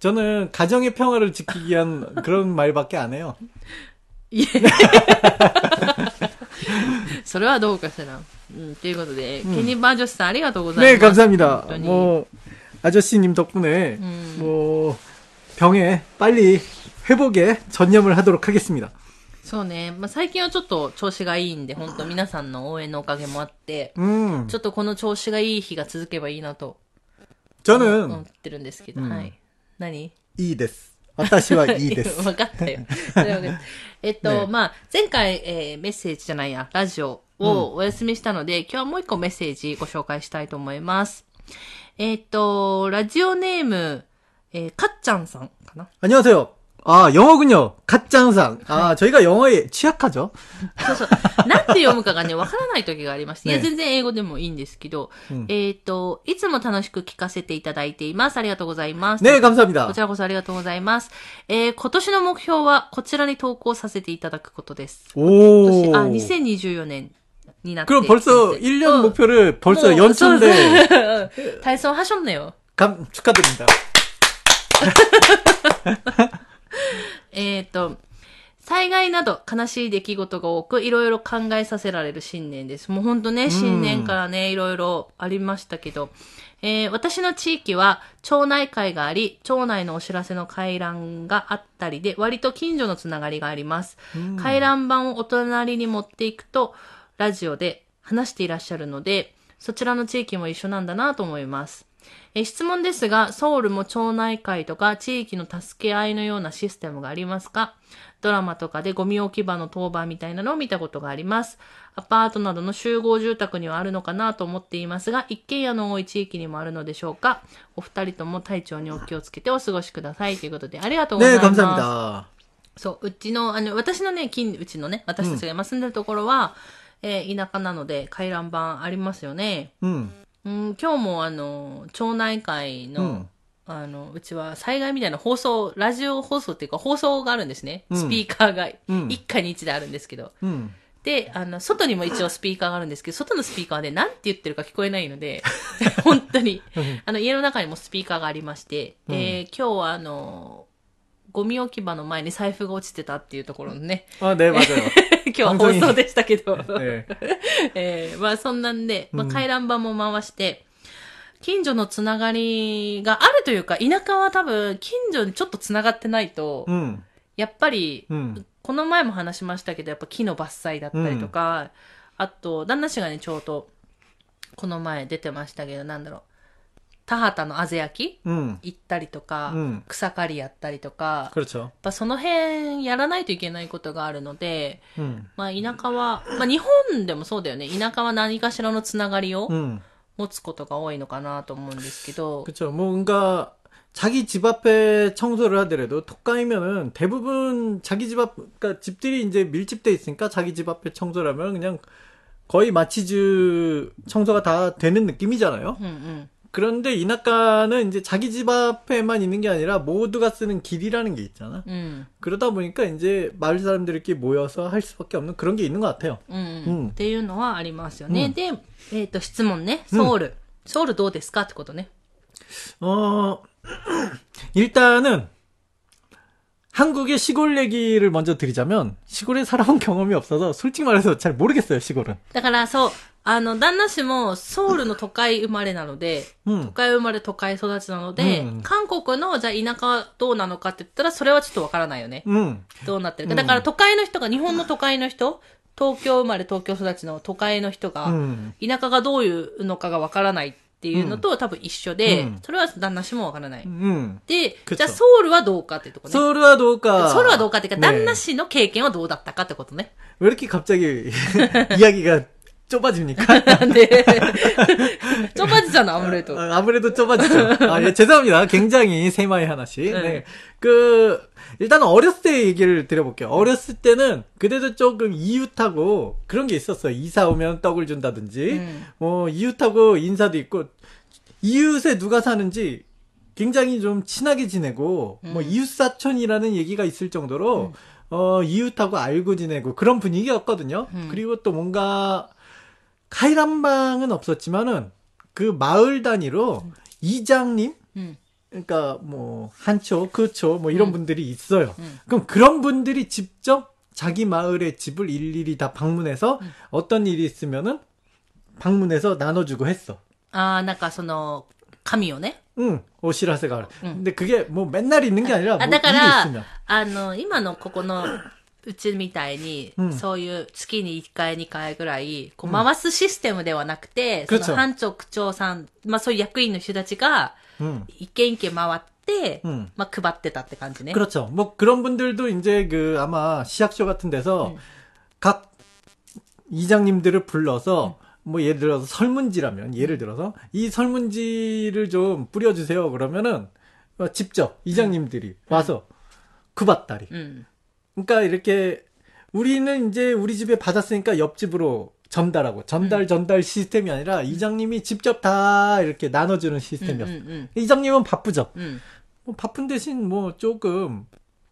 저는 가정의 평화를 지키기 위한 그런 말밖에 안 해요. いえ。 それはどうかしら。うん、ということで、ケニーバージョスさんありがとうござい 네 ます。 감사합니다. 本当に 뭐 아저씨님 덕분에 음. 뭐 병에 빨리 회복에 전념을 하도록 하겠습니다. そうね。まあ、最近はちょっと調子がいいんで、本当皆さんの応援のおかげもあって、 음 ちょっとこの調子がいい日が続けばいいなと思 저는 ってるんですけど、うんはい。何 이です. 私はいいです。分かったよ。えっと、ね、まあ、前回、えー、メッセージじゃないや、ラジオをお休みしたので、うん、今日はもう一個メッセージご紹介したいと思います。えっと、ラジオネーム、えー、かっちゃんさんかな。あ、にわせよ。 아 영어군요. 갓장상. 아 저희가 영어에 취약하죠. そうそう。なんて読むかがね、わからない時がありまして。いや、ね全然英語でもいいんですけど、うんえっ、と、いつも楽しく聞かせていただいています。ありがとうございます。 네 こ 감사합니다. ちらこそありがとうございます。えー、今年の目標はこちらに投稿させていただくことです。今 오. 年、あ、2024年になって。 그럼 벌써 1년 うん 목표를 벌써 もうそう 연초인데 そう体操하셨네요 감, 축하드립니다. えっ、と、災害など悲しい出来事が多く、いろいろ考えさせられる新年です。もうほんとね、新年からね、いろいろありましたけど、えー私の地域は町内会があり、町内のお知らせの回覧があったりで、割と近所のつながりがあります。回覧板をお隣に持っていくと、ラジオで話していらっしゃるので、そちらの地域も一緒なんだなと思います。え質問ですが、ソウルも町内会とか地域の助け合いのようなシステムがありますか？ドラマとかでゴミ置き場の当番みたいなのを見たことがあります。アパートなどの集合住宅にはあるのかなと思っていますが、一軒家の多い地域にもあるのでしょうか？お二人とも体調にお気をつけてお過ごしください。ということで、ありがとうございます。ねえ、감사합そう、うちの、あの、私のね、近、うちのね、私たちが今住んでるところは、うん、えー、田舎なので、回覧板ありますよね。うん。うん、今日もあの、町内会の、うん、あの、うちは災害みたいな放送、ラジオ放送っていうか放送があるんですね。スピーカーが、一家に一台あるんですけど。うん、で、あの、外にも一応スピーカーがあるんですけど、外のスピーカーで何て言ってるか聞こえないので、本当に、あの、家の中にもスピーカーがありまして、うん、えー、今日はあの、ゴミ置き場の前に財布が落ちてたっていうところのね。あ、出ました 今日は放送でしたけど。ええ えー、まあそんなんで、まあ回覧板も回して、近所のつながりがあるというか、田舎は多分、近所にちょっとつながってないと、やっぱり、この前も話しましたけど、やっぱ木の伐採だったりとか、あと、旦那氏がね、ちょうど、この前出てましたけど、なんだろう。田畑のあぜ焼き 음. 行ったりとか、うん草刈りやったりとか、やっ 그렇죠. ぱその辺やらないといけないことがあるので、 음. まあ田舎は、まあ日本でもそうだよね。田舎は何かしらのつながりを 음. 持つことが多いのかなと思うんですけど、 그렇죠. 뭔가 자기 집 앞에 청소를 하더라도 톡가이면은 대부분 자기 집 앞, 그러니까 집들이 이제 밀집돼 있으니까 자기 집 앞에 청소를 하면 그냥 거의 마치즈 청소가 다 되는 느낌이잖아요. うんうん。 그런데 이낙가는 이제 자기 집 앞에만 있는 게 아니라 모두가 쓰는 길이라는 게 있잖아. うん。 그러다 보니까 이제 마을 사람들끼리 모여서 할 수밖에 없는 그런 게 있는 것 같아요. うん、ううんん。っていうのはありますよね。うんで、えっ、と、質問ね。ソウル。ソウルどうですかってことね。 어, 일단은 한국의 시골 얘기를 먼저 드리자면 시골에 살아본 경험이 없어서 솔직히 말해서 잘 모르겠어요, 시골은. だからそう、あの、旦那氏もソウルの都会生まれなので、都 음. 会生まれ都会育ちなので、うん韓国のじゃあ田舎はどうなのかって言ったら、それはちょっとわからないよね。 음. どうなってるか。うんだから都会の人が、日本の都会の人、東京生まれ東京育ちの都会の人が、 음. 田舎がどういうのかがわからない っていうのと、多分一緒で、うんそれは旦那氏もわからない。 음. で、くっそじゃあソウルはどうかっていうとこね。 서울와 도가 ソウルはどうかっていうか、 네. 旦那氏の経験はどうだったかってことね。 왜 이렇게 갑자기 이야기가 좁아집니까? 네. 좁아지잖아, 아무래도. 아, 아무래도 좁아지죠. 아, 예, 죄송합니다. 굉장히 세마이 하나씩. 네. 네. 그, 일단 어렸을 때 얘기를 드려볼게요. 어렸을 때는 그래도 조금 이웃하고 그런 게 있었어요. 이사 오면 떡을 준다든지, 음. 뭐, 이웃하고 인사도 있고, 이웃에 누가 사는지 굉장히 좀 친하게 지내고, 뭐, 음. 이웃사촌이라는 얘기가 있을 정도로, 어, 이웃하고 알고 지내고 그런 분위기였거든요. 음. 그리고 또 뭔가, 카이란방은 없었지만은, 그 마을 단위로 이장님? 음. 그러니까 뭐 한초, 그초 뭐 이런 음. 분들이 있어요. 음. 그럼 그런 분들이 직접 자기 마을의 집을 일일이 다 방문해서 음. 어떤 일이 있으면은 방문해서 나눠주고 했어. ああ、なんかその、神をね。 응, 오시라세가. 음. 근데 그게 뭐 맨날 있는 게 아니라 뭐 あ、だか 일이 ら 있으면. 、あの、今のここの、 うちみたいに、うんそういう月に1回、2回ぐらい、こううん回すシステムではなくて、그렇죠 その班長、区長さん、まあそういう役員の人たちが、 응, 一軒一軒回って、 응. まあ配ってたって感じね。 그렇죠. 뭐 그런 분들도 이제 그 아마 시약쇼 같은 데서 음. 각 이장님들을 불러서 뭐 예를 들어서 설문지라면 예를 들어서 이 설문지를 좀 뿌려주세요 그러면은 어, 직접 이장님들이 와서 구봤다리. うん。 그러니까 이렇게 우리는 이제 우리 집에 받았으니까 옆집으로 전달하고 전달 전달 시스템이 아니라 이장님이 직접 다 이렇게 나눠주는 うん。 시스템이었어. うんうん。 이장님은 바쁘죠. うん。 뭐 바쁜 대신 뭐 조금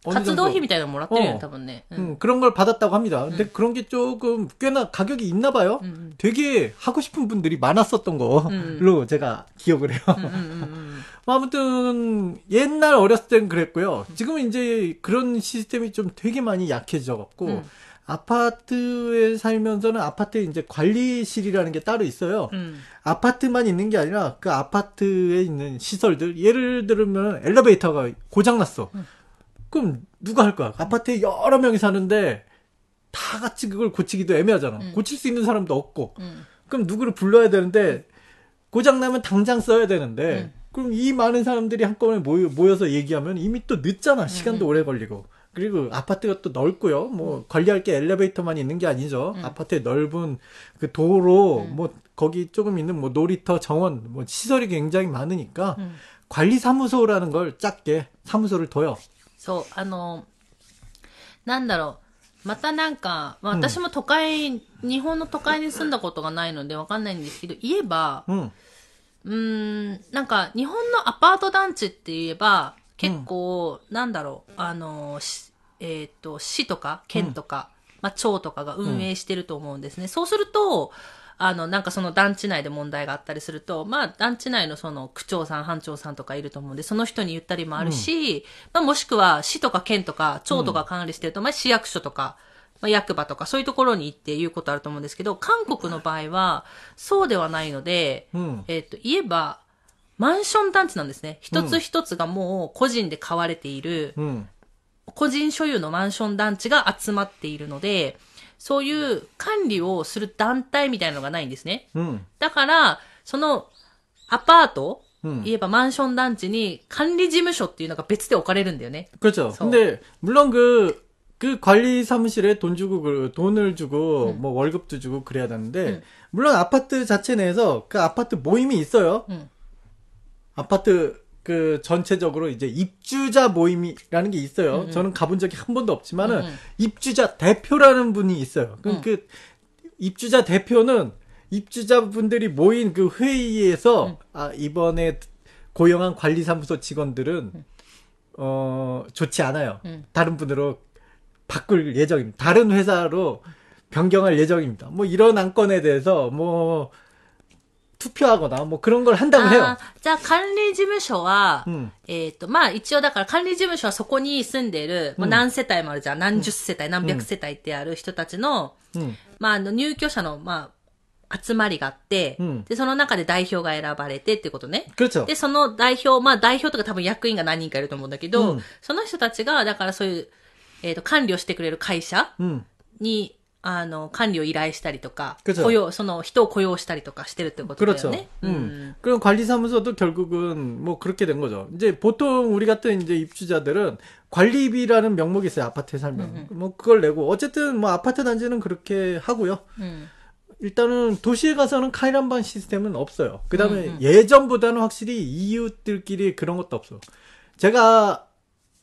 어느 活 정도 動費みたいなのもらってるよね、 어 多分ね。う 음, 그런 걸 받았다고 합니다. 근데 음. 그런 게 조금 꽤나 가격이 있나 봐요. うんうん。 되게 하고 싶은 분들이 많았었던 걸로 제가 기억을 해요. 뭐 아무튼 옛날 어렸을 땐 그랬고요. 지금은 이제 그런 시스템이 좀 되게 많이 약해져 갖고 음. 아파트에 살면서는 아파트에 이제 관리실이라는 게 따로 있어요. 음. 아파트만 있는 게 아니라 그 아파트에 있는 시설들 예를 들면 엘리베이터가 고장 났어. 음. 그럼 누가 할 거야? 아파트에 여러 명이 사는데 다 같이 그걸 고치기도 애매하잖아. 음. 고칠 수 있는 사람도 없고. 음. 그럼 누구를 불러야 되는데 고장 나면 당장 써야 되는데 음. 그럼 이 많은 사람들이 한꺼번에 모여, 모여서 얘기하면 이미 또 늦잖아. 시간도 음. 오래 걸리고. 그리고 아파트가 또 넓고요. 뭐 관리할 게 엘리베이터만 있는 게 아니죠. 음. 아파트에 넓은 그 도로 음. 뭐 거기 조금 있는 뭐 놀이터 정원 뭐 시설이 굉장히 많으니까 うん 관리 사무소라는 걸 작게 사무소를 둬요. そう、あの、なんだろう。またなんか、まあ、うん私も都会、日本の都会に住んだことがないのでわかんないんですけど、言えば、 응. うーん、なんか、日本のアパート団地って言えば、結構、なんだろう、あの、しえっ、と、市とか、県とか、まあ、町とかが運営してると思うんですね。そうすると、あの、なんかその団地内で問題があったりすると、まあ、団地内のその区長さん、班長さんとかいると思うんで、その人に言ったりもあるし、まあ、もしくは市とか県とか町とか管理してると、まあ、市役所とか、まあ、役場とかそういうところに行って言うことあると思うんですけど、韓国の場合は、そうではないので、 응. えっ、と、言えば、マンション団地なんですね。一つ一つがもう個人で買われている、 응. 個人所有のマンション団地が集まっているので、そういう管理をする団体みたいなのがないんですね。 응. だから、そのアパート、 응. 言えばマンション団地に管理事務所っていうのが別で置かれるんだよね。 그렇죠. 서- 근데 물론 그, 그 관리 사무실에 돈 주고 그 돈을 주고 음. 뭐 월급도 주고 그래야 되는데 음. 물론 아파트 자체 내에서 그 아파트 모임이 있어요. 음. 아파트 그 전체적으로 이제 입주자 모임이라는 게 있어요. 음, 음. 저는 가본 적이 한 번도 없지만은 음, 음. 입주자 대표라는 분이 있어요. 그럼 음. 그 입주자 대표는 입주자분들이 모인 그 회의에서 음. 아 이번에 고용한 관리사무소 직원들은 어 좋지 않아요. 음. 다른 분으로 바꿀 예정입니다. 다른 회사로 변경할 예정입니다. 뭐 이런 안건에 대해서 뭐 투표하거나 뭐 그런 걸 한다고 あ 해요. ーじゃあ管理事務所は、 음. えっ、と、まあ一応だから管理事務所はそこに住んでる、もう何世帯もあるじゃん。何十世帯、何百世帯ってある人たちの、 음. まああの入居者の、まあ、集まりがあって、うんで、その中で代表が選ばれてってことね。 그렇죠. で、その代表、まあ代表とか多分役員が何人かいると思うんだけど、うんその人たちが、だからそういう、 えっ、と、管理をしてくれる会社 음. に、あの、管理を依頼したりとか、 그죠 雇用、その人を雇用したりとかしてるってことだよ 그렇죠. ね。 음. 그럼 관리사무소도 결국은 뭐 그렇게 된 거죠. 이제 보통 우리 같은 이제 입주자들은 관리비라는 명목이 있어요. 아파트에 살면. 뭐 그걸 내고 어쨌든 뭐 아파트 단지는 그렇게 하고요. うん。 일단은 도시에 가서는 카이란반 시스템은 없어요. 그 다음에 음, 음. 예전보다는 확실히 이웃들끼리 그런 것도 없어. 제가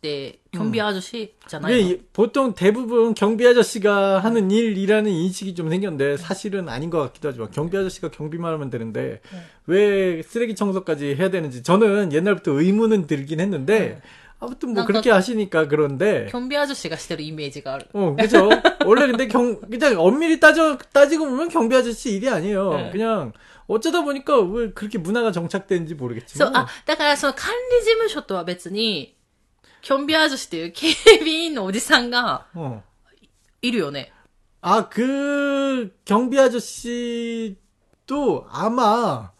때 경비 음. 아저씨잖아요. 네, 예, 보통 대부분 경비 아저씨가 하는 일이라는 인식이 좀 생겼는데 네. 사실은 아닌 것 같기도 하지만 경비 아저씨가 경비만 하면 되는데 네. 왜 쓰레기 청소까지 해야 되는지 저는 옛날부터 의문은 들긴 했는데 네. 아무튼 뭐 그렇게 그 하시니까 그런데 경비 아저씨가 실제로 이미지가 어 그죠? 원래 근데 경 그냥 엄밀히 따져 따지고 보면 경비 아저씨 일이 아니에요. 네. 그냥 어쩌다 보니까 왜 그렇게 문화가 정착된지 모르겠지만. so, 아, 그러니까 관리事務所とは別に キョンビアージュシっていう警備員のおじさんが 어. いるよね。 아, 그 경비 아저씨도 아마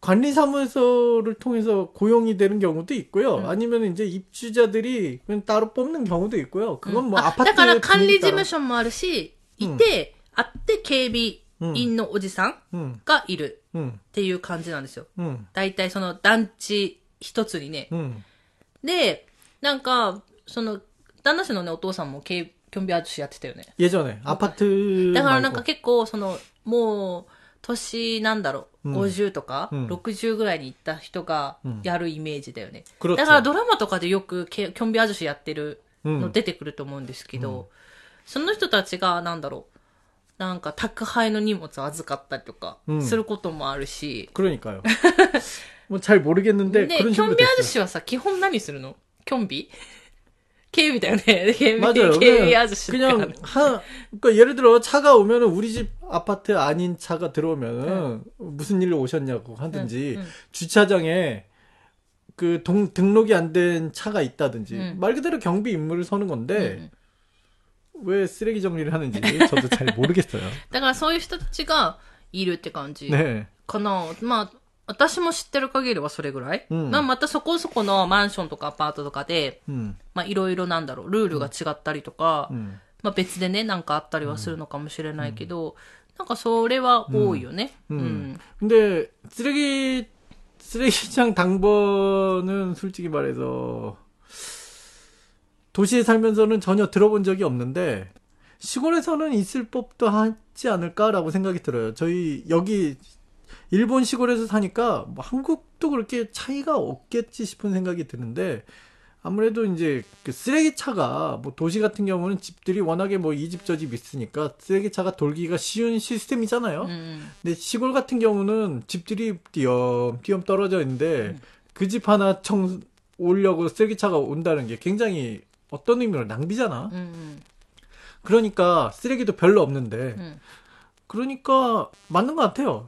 관리사무소를 통해서 고용이 되는 경우도 있고요. 음. 아니면 이제 입주자들이 그냥 따로 뽑는 경우도 있고요. 그건 뭐 あ 아파트 だから管理事務 분위기 所もあるし、いて、あって警備員のおじさん 따라. 응, がいる 응, っていう感じなんですよ。 응, 大体その団地一つにね。 응. で、 なんか、その、旦那氏のね、お父さんもキョンビアージやってたよね。家じゃね?アパートだからなんか.結構、その、もう、年なんだろう、50とか、60ぐらいに行った人がやるイメージだよね。だからドラマとかでよくキョンビアジュやってる.の出てくると思うんですけど、その人たちがなんだろう。なんか宅配の荷物を預かったりとかすることもあるし、그러니까 요. も잘모르겠는데げキ그런ョン식으로ビア됐 어. はさ基本何するの？ キョンビ警備だよね。警備、 맞아요. 警備アージュシってあ 그냥 る 한 그러니까 예를 들어 차가 오면은 우리 집 아파트 아닌 차가 들어오면은 무슨 일로 오셨냐고 하든지 응, 응. 주차장에 그 동, 등록이 안 된 차가 있다든지 응. 말 그대로 경비 임무를 서는 건데 うん 왜 쓰레기 정리를 하는지 저도 잘 모르겠어요. だからそういう人たちがいるって感じ 네. かな。まあ、 私も知ってる限りはそれぐらい。うんまあまたそこそこのマンションとかアパートとかで、 음, まあいろいろなんだろう、ルールが違ったりとか、 음. まあ別でね、なんかあったりはするのかもしれないけど、なんかそれは多いよね。う 음. ん。 근데 쓰레기 쓰레기장 당번은 솔직히 말해서 도시에 살면서는 전혀 들어본 적이 없는데 시골에서는 있을 법도 하지 않을까라고 생각이 들어요. 저희 여기 일본 시골에서 사니까 뭐 한국도 그렇게 차이가 없겠지 싶은 생각이 드는데 아무래도 이제 그 쓰레기차가 뭐 도시 같은 경우는 집들이 워낙에 뭐 이 집 저 집 있으니까 쓰레기차가 돌기가 쉬운 시스템이잖아요. 음. 근데 시골 같은 경우는 집들이 띄엄띄엄 떨어져 있는데 음. 그집 하나 청 오려고 쓰레기차가 온다는 게 굉장히 어떤 의미로 낭비잖아. 음. 음. 그러니까 쓰레기도 별로 없는데 음. 그러니까 맞는 것 같아요.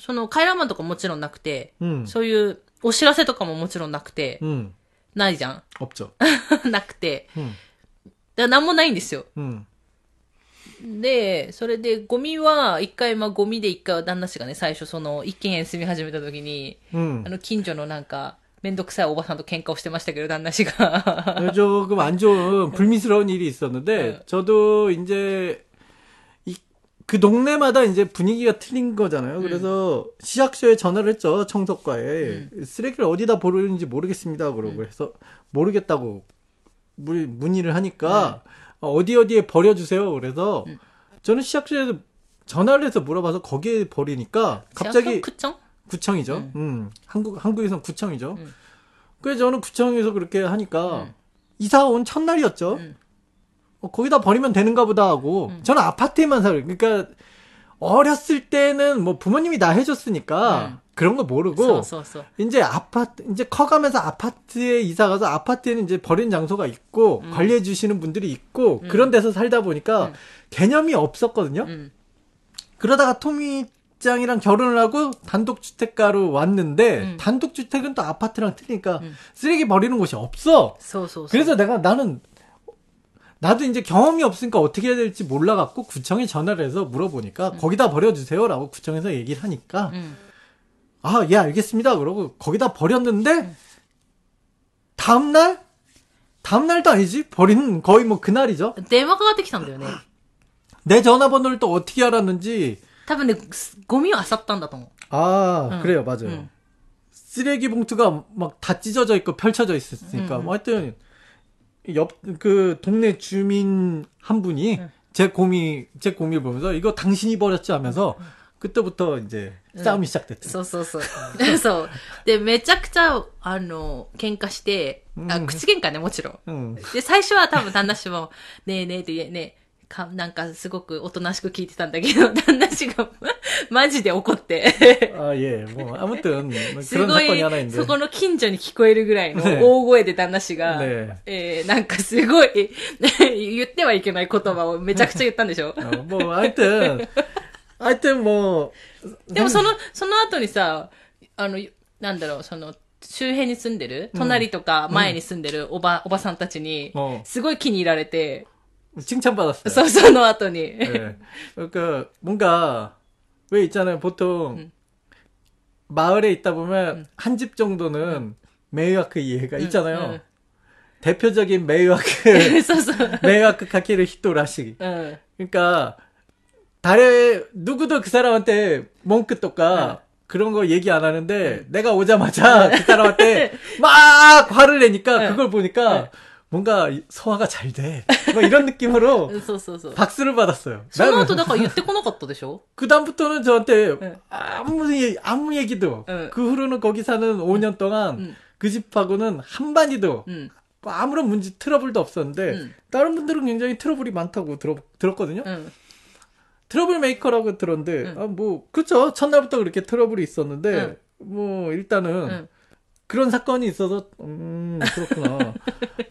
その、回覧板とかもちろんなくて、 음, そういうお知らせとかももちろんなくて、 음, ないじゃん。 없죠. なくて。 음, だからなんもないんですよ。 음, で、それでゴミは、一回、まあゴミで一回旦那氏がね、最初その、一軒家に住み始めた時に、 음. あの、近所のなんか、めんどくさいおばさんと喧嘩をしてましたけど、旦那氏が。 네, 조금 안 좋은 불미스러운 일이 있었는데 네. 저도 이제 이, 그 동네마다 이제 분위기가 틀린 거잖아요. 네. 그래서 시학쇼에 전화를 했죠. 청소과에. 음. 네. 쓰레기를 어디다 버리는지 모르겠습니다. 그러고 네. 그래서 모르겠다고 문의를 하니까 어디 어디에 버려 주세요. 그래서 저는 시학쇼에서 전화를 해서 물어봐서 거기에 버리니까 갑자기 구청? 구청이죠. 음. 음. 한국 한국에선 구청이죠. 음. 그래서 저는 구청에서 그렇게 하니까 이사 온 첫날이었죠. 어, 거기다 버리면 되는가 보다 하고 음. 저는 아파트에만 살아요. 그러니까 어렸을 때는 뭐 부모님이 다 해줬으니까 음. 그런 거 모르고 써, 써, 써. 이제 아파트 이제 커가면서 아파트에 이사 가서 아파트에는 이제 버린 장소가 있고 음. 관리해 주시는 분들이 있고 그런 데서 살다 보니까 개념이 없었거든요. 그러다가 토미 직장이랑 결혼을 하고 단독주택가로 왔는데 음. 단독주택은 또 아파트랑 틀리니까 음. 쓰레기 버리는 곳이 없어. So, so, 그래서 내가 나는 나도 이제 경험이 없으니까 어떻게 해야 될지 몰라갖고 구청에 전화를 해서 물어보니까 거기다 버려주세요라고 구청에서 얘기를 하니까 うん。 아 예 알겠습니다 그러고 거기다 버렸는데 다음날 다음날도 아니지 버린 거의 뭐 그날이죠 電話かかってきたんだよね。 내 전화번호를 또 어떻게 알았는지 多分ね、ゴミを漁ったんだと思う。 아 응. 그래요 맞아요 응. 쓰레기 봉투가 막 다 찢어져 있고 펼쳐져 있었으니까 응, 뭐 하여튼 옆 그 동네 주민 한 분이 응. 제 고미 제 고미를 보면서 이거 당신이 버렸지 하면서 그때부터 이제 싸움이 시작됐죠. そうそうそう。そう。で、めちゃくちゃ、あの、喧嘩して、あ、うん口喧嘩ね、もちろん。 응. で、最初は多分旦那氏も、ねえねえってね、 か、なんかすごくおとなしく聞いてたんだけど、旦那氏がマジで怒って。あ、いえ、もう、あ、もっと、すごい、そこの近所に聞こえるぐらいの大声で旦那氏が、ね。ええー、なんかすごい 言ってはいけない言葉をめちゃくちゃ言ったんでしょ？もう、相手、相手も、でもその、その後にさ、あの、なんだろう、その、周辺に住んでる、隣とか前に住んでるおば、うん、おばさんたちに、すごい気に入られて、 칭찬받았어요. 써서 놓았더니. 네. 그러니까 뭔가 왜 있잖아요. 보통 음. 마을에 있다 보면 음. 한집 정도는 음. 迷惑 家가 있잖아요. 음. 대표적인 迷惑 迷惑かける人らしい. 음. 그러니까 달에 누구도 그 사람한테 文句とか 음. 그런 거 얘기 안 하는데 내가 오자마자 그 사람한테 막 화를 내니까 그걸 보니까. 뭔가 소화가 잘 돼. 뭐 이런 느낌으로 そうそうそう。 박수를 받았어요. その 나는 後だから言ってこなかったでしょ 그 다음부터는 저한테 응. 아무 얘- 아무 얘기도 응. 그 후로는 거기 사는 5년 동안 응. 그 집하고는 한 마디도 うん。 뭐 아무런 문제 트러블도 없었는데 응. 다른 분들은 굉장히 트러블이 많다고 들어, 들었거든요. うん。 트러블 메이커라고 들었는데 응. 아, 뭐 그쵸 첫날부터 그렇게 트러블이 있었는데 응. 뭐 일단은 うん。 그런 사건이 있어서 음 그렇구나.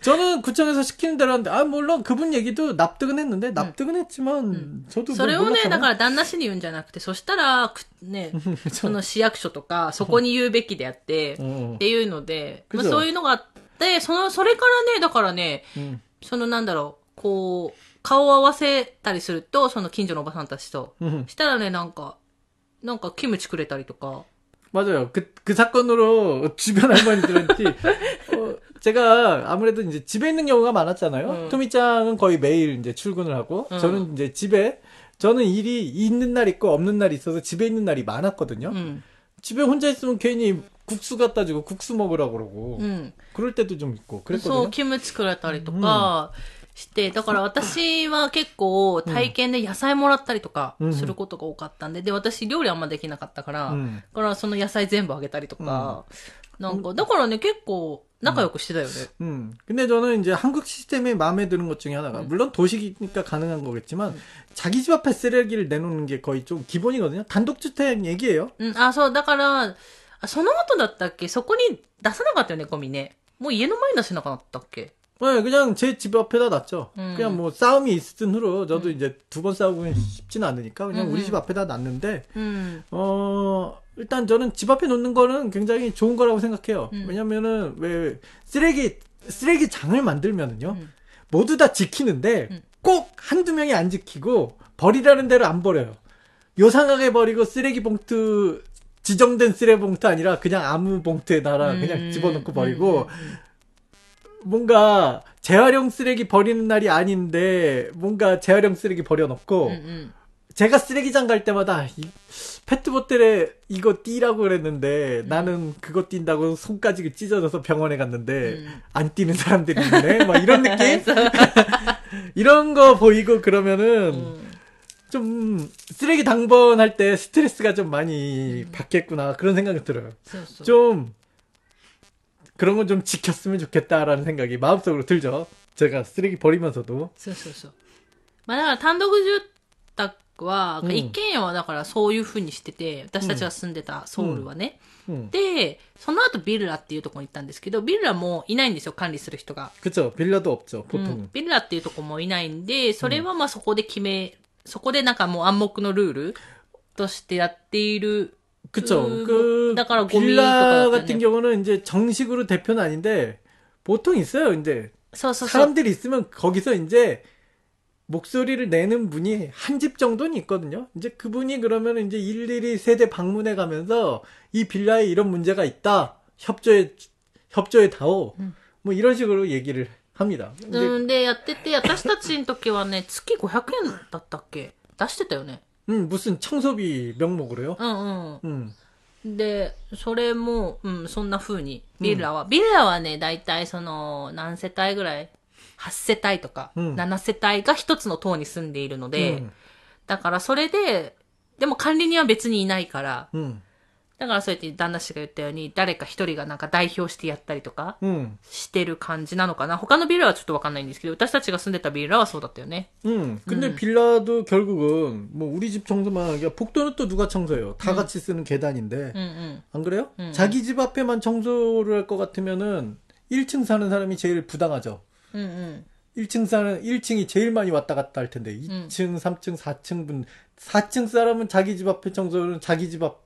저는 구청에서 시키는 대로 하는데 아 물론 그분 얘기도 납득은 했는데 납득은 했지만 저도 それを 뭐 ね、だ 몰랐잖아요. から旦那氏に言うんじゃなくて、そしたら、くね、その市役所とか、そこに言うべきであって、 어, っていうので、まあ、 그죠 そういうのがあって、その、それからね、だからね、 음, そのなんだろう、こう、顔を合わせたりすると、その近所のおばさんたちと。 음. したらね、なんか、なんかキムチくれたりとか。 맞아요. 그, 그 사건으로 주변 할머니들한테, 어, 제가 아무래도 이제 집에 있는 경우가 많았잖아요. 응. 토미짱은 거의 매일 이제 출근을 하고, 응. 저는 이제 집에, 저는 일이 있는 날 있고 없는 날이 있어서 집에 있는 날이 많았거든요. うん。 집에 혼자 있으면 괜히 국수 갖다 주고 국수 먹으라고 그러고, うん。 그럴 때도 좀 있고, そう、 그랬거든요. キムチくれたりとか して、だから私は結構体験で野菜もらったりとかうんすることが多かったんで、で、私料理あんまできなかったから、 음. だからその野菜全部あげたりとか、なんか、だからね、結構仲良くしてたよね。 음. 근데 저는 이제 한국 시스템에 마음에 드는 것 중에 하나가, 음. 물론 도시니까 가능한 거겠지만, 자기 집 앞에 쓰레기를 내놓는 게 거의 좀 기본이거든요. 단독주택 얘기예요. うん、あ、そう、だから、あその後だったっけそこに出さなかったよね、ゴミね。もう家の前に出せなかったっけ 네, 그냥 제 집 앞에다 놨죠. 음. 그냥 뭐 싸움이 있은 후로 저도 이제 두 번 싸우고 싶지는 않으니까 그냥 음, 우리 음. 집 앞에다 놨는데, うん。 어, 일단 저는 집 앞에 놓는 거는 굉장히 좋은 거라고 생각해요. 음. 왜냐면은 왜 쓰레기, 쓰레기 장을 만들면은요. 음. 모두 다 지키는데 음. 꼭 한두 명이 안 지키고 버리라는 대로 안 버려요. 요상하게 버리고 쓰레기 봉투 지정된 쓰레기 봉투 아니라 그냥 아무 봉투에다가 그냥 음, 집어넣고 음, 버리고 음, 음. 뭔가 재활용 쓰레기 버리는 날이 아닌데 뭔가 재활용 쓰레기 버려놓고 음, 음. 제가 쓰레기장 갈 때마다 이 페트보틀에 이거 띠라고 그랬는데 음. 나는 그거 띈다고 손까지 찢어져서 병원에 갔는데 음. 안 띠는 사람들이 있네 막 이런 느낌 이런 거 보이고 그러면은 음. 좀 쓰레기 당번할 때 스트레스가 좀 많이 음. 받겠구나 그런 생각이 들어요. 좀 그런 건 좀 지켰으면 좋겠다라는 생각이 마음속으로 들죠 제가 쓰레기 버리면서도 そうそうそう。まあだから単独住宅 は、うん一軒家はだからそういう風にしてて、私たちが住んでたソウルはね。 음. で、その後ビルラっていうところに行ったんですけど、ビルラもいないんですよ、管理する人が。 그쵸. 빌라도 없죠, う 보통은. ん、ビルラっていうところもいないんで、それはまあそこで決め、そこでなんかもう暗黙のルールとしてやっている。 그쵸. 그 그, 나 그럼 고미 빌라 또 같은 같네. 경우는 이제 정식으로 대표는 아닌데, 보통 있어요, 이제. そうそうそう。 사람들이 있으면 거기서 이제 목소리를 내는 분이 한 집 정도는 있거든요. 이제 그분이 그러면 이제 일일이 세대 방문해 가면서 이 빌라에 이런 문제가 있다. 협조에, 협조에 다오. 뭐 이런 식으로 얘기를 합니다. 근데 うん、で、やってて、私たちの時はね、月500円だったっけ出してたよね。 음, 무슨 청소비 명목으로요? うんうん。 음. で、それも、うん、そんな風に、ビルラは、ビルラはね、だいたいその、何世帯ぐらい ?8 世帯とか、うん7世帯が一つの棟に住んでいるので、 음. だからそれで、でも管理人は別にいないから、 음. だからそうやって旦那氏が言ったように、誰か一人がなんか代表してやったりとか 음. してる感じなのかな。他のビルラはちょっとわかんないんですけど、私たちが住んでたビルラはそうだったよね。 음. 근데 빌라도 결국은 뭐 우리 집 청소만 하게 복도는 또 누가 청소해요? 다 같이 쓰는 계단인데. うんうん。 안 그래요? 음. 자기 집 앞에만 청소를 할 것 같으면은 1층 사는 사람이 제일 부당하죠. うんうん。 1층 사는 1층이 제일 많이 왔다 갔다 할 텐데 2층, 3층, 4층 분 4층 사람은 자기 집 앞에 청소는 자기 집 앞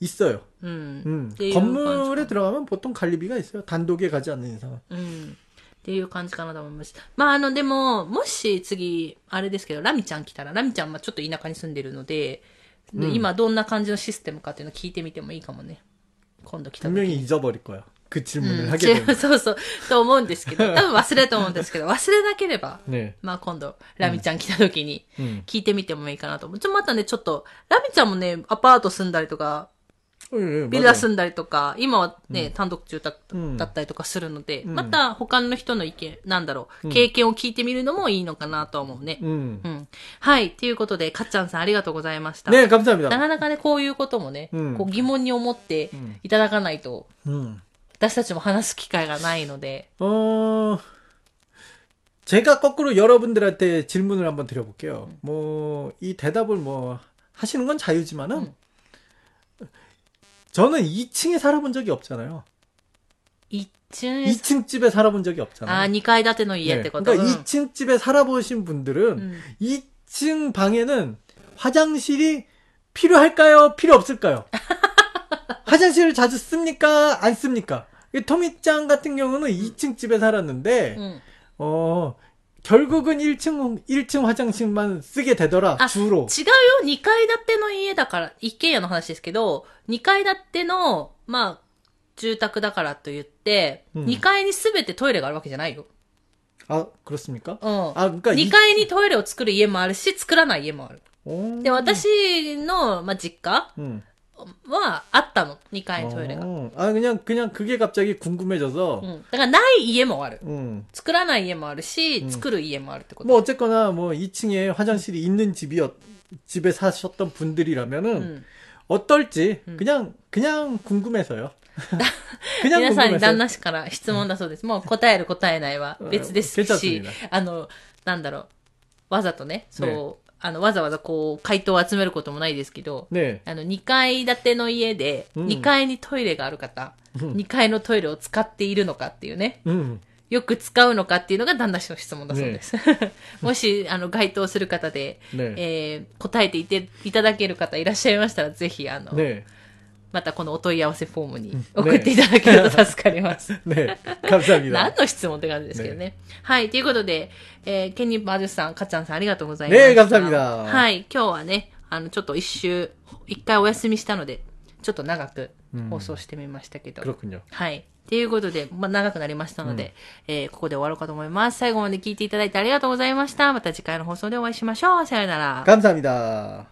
있어요. うん。 음. っていう感じ 건물에 들어가면 보통 관리비가 있어요. 단독에 가지 않는 이상. うん。っていう感じかなと思います。まあ、あの、でも、もし次、あれですけど、ラミちゃん来たら、ラミちゃんはちょっと田舎に住んでるので、でうん今どんな感じのシステムかっていうのを聞いてみてもいいかもね。今度来た時 분명히 잊어버릴 거야. 그 질문을 うん 하게 違 되면. うそうそう、と思うんですけど、多分忘れると思うんですけど、忘れなければ、 네. まあ今度、ラミちゃん来た時に、 음. 聞いてみてもいいかなと思う。ちょ、またね、ちょっと、ラミちゃんもね、アパート住んだりとか、 예, 예, ビルダ 맞아요. 住んだりとか、今はね、単独住宅うんだったりとかするので、うんまた他の人の意見、なんだろう、経験を聞いてみるのもいいのかなとは思うね。 음. うん。はい。ということで、かっちゃんさんありがとうございました。 네, な 감사합니다. かなかね、こういうこともね、うんこう疑問に思ってうんいただかないと、 음. 私たちも話す機会がないので、 어, 제가 거꾸로 여러분들한테 질문을 한번 드려볼게요. 뭐, 이 대답을 뭐, 하시는 건 자유지만은, 음. 저는 2층에 살아본 적이 없잖아요. 一応 2층 집에 살아본 적이 あ 없잖아요. 2階建ての家っ 네, てこと、 그러니까 うん 2층 집에 살아보신 분들은 음. 2층 방에는 화장실이 필요할까요? 필요 없을까요? 화장실을 자주 씁니까? 안 씁니까? 이 토미짱 같은 경우는 2층 집에 살았는데 うん。 어 결국은 1층 1층 화장실만 쓰게 되더라 あ 주로. 違うよ !2 階建ての家だから、一軒家の話ですけど、2階建ての、まあ、住宅だからと言って、うん2階に全てトイレがあるわけじゃないよ。 아 그렇습니까? うん。 아 그러니까 2階にトイレを作る家もあるし、作らない家もある。 오. で、私の、まあ、実家 음. はあったの。2階にトイレが。 어. 아 그냥 그냥 그게 갑자기 궁금해져서 うん。だからない家もある。 음. 作らない家もあるし、うん作る家もあるってこと。 뭐 어쨌거나 뭐 2층에 화장실이 있는 집이었 집에 사셨던 분들이라면은 うん。 어떨지 음. 그냥 그냥 궁금해서요. 그냥 皆さんに旦 궁금해서. 那氏から質問だそうです。もう答える答えないは別ですうんし괜찮습니다 、あの、なんだろう、わざとね、そう、ね う、あの、わざわざこう、回答を集めることもないですけど、ねあの、2階建ての家で、2階にトイレがある方、うん。2階のトイレを使っているのかっていうね、うん。よく使うのかっていうのが旦那氏の質問だそうです。もし、あの、該当する方で、ねえ。ー答えていていただける方いらっしゃいましたら、ぜひ、あの、ねまたこのお問い合わせフォームに送っていただけると助かります。 네. 감사합니다. 何の質問って感じですけどね。はい。ということで、えーケニーバージュさん、かっちゃんさんありがとうございました。ねえ감사합니다 はい。今日はね、あの、ちょっと一周、一回お休みしたので、ちょっと長く放送してみましたけど。 그렇군요. はい。ということで、まあ、長くなりましたので、えーここで終わろうかと思います。最後まで聞いていただいてありがとうございました。また次回の放送でお会いしましょう。さよなら。 감사합니다.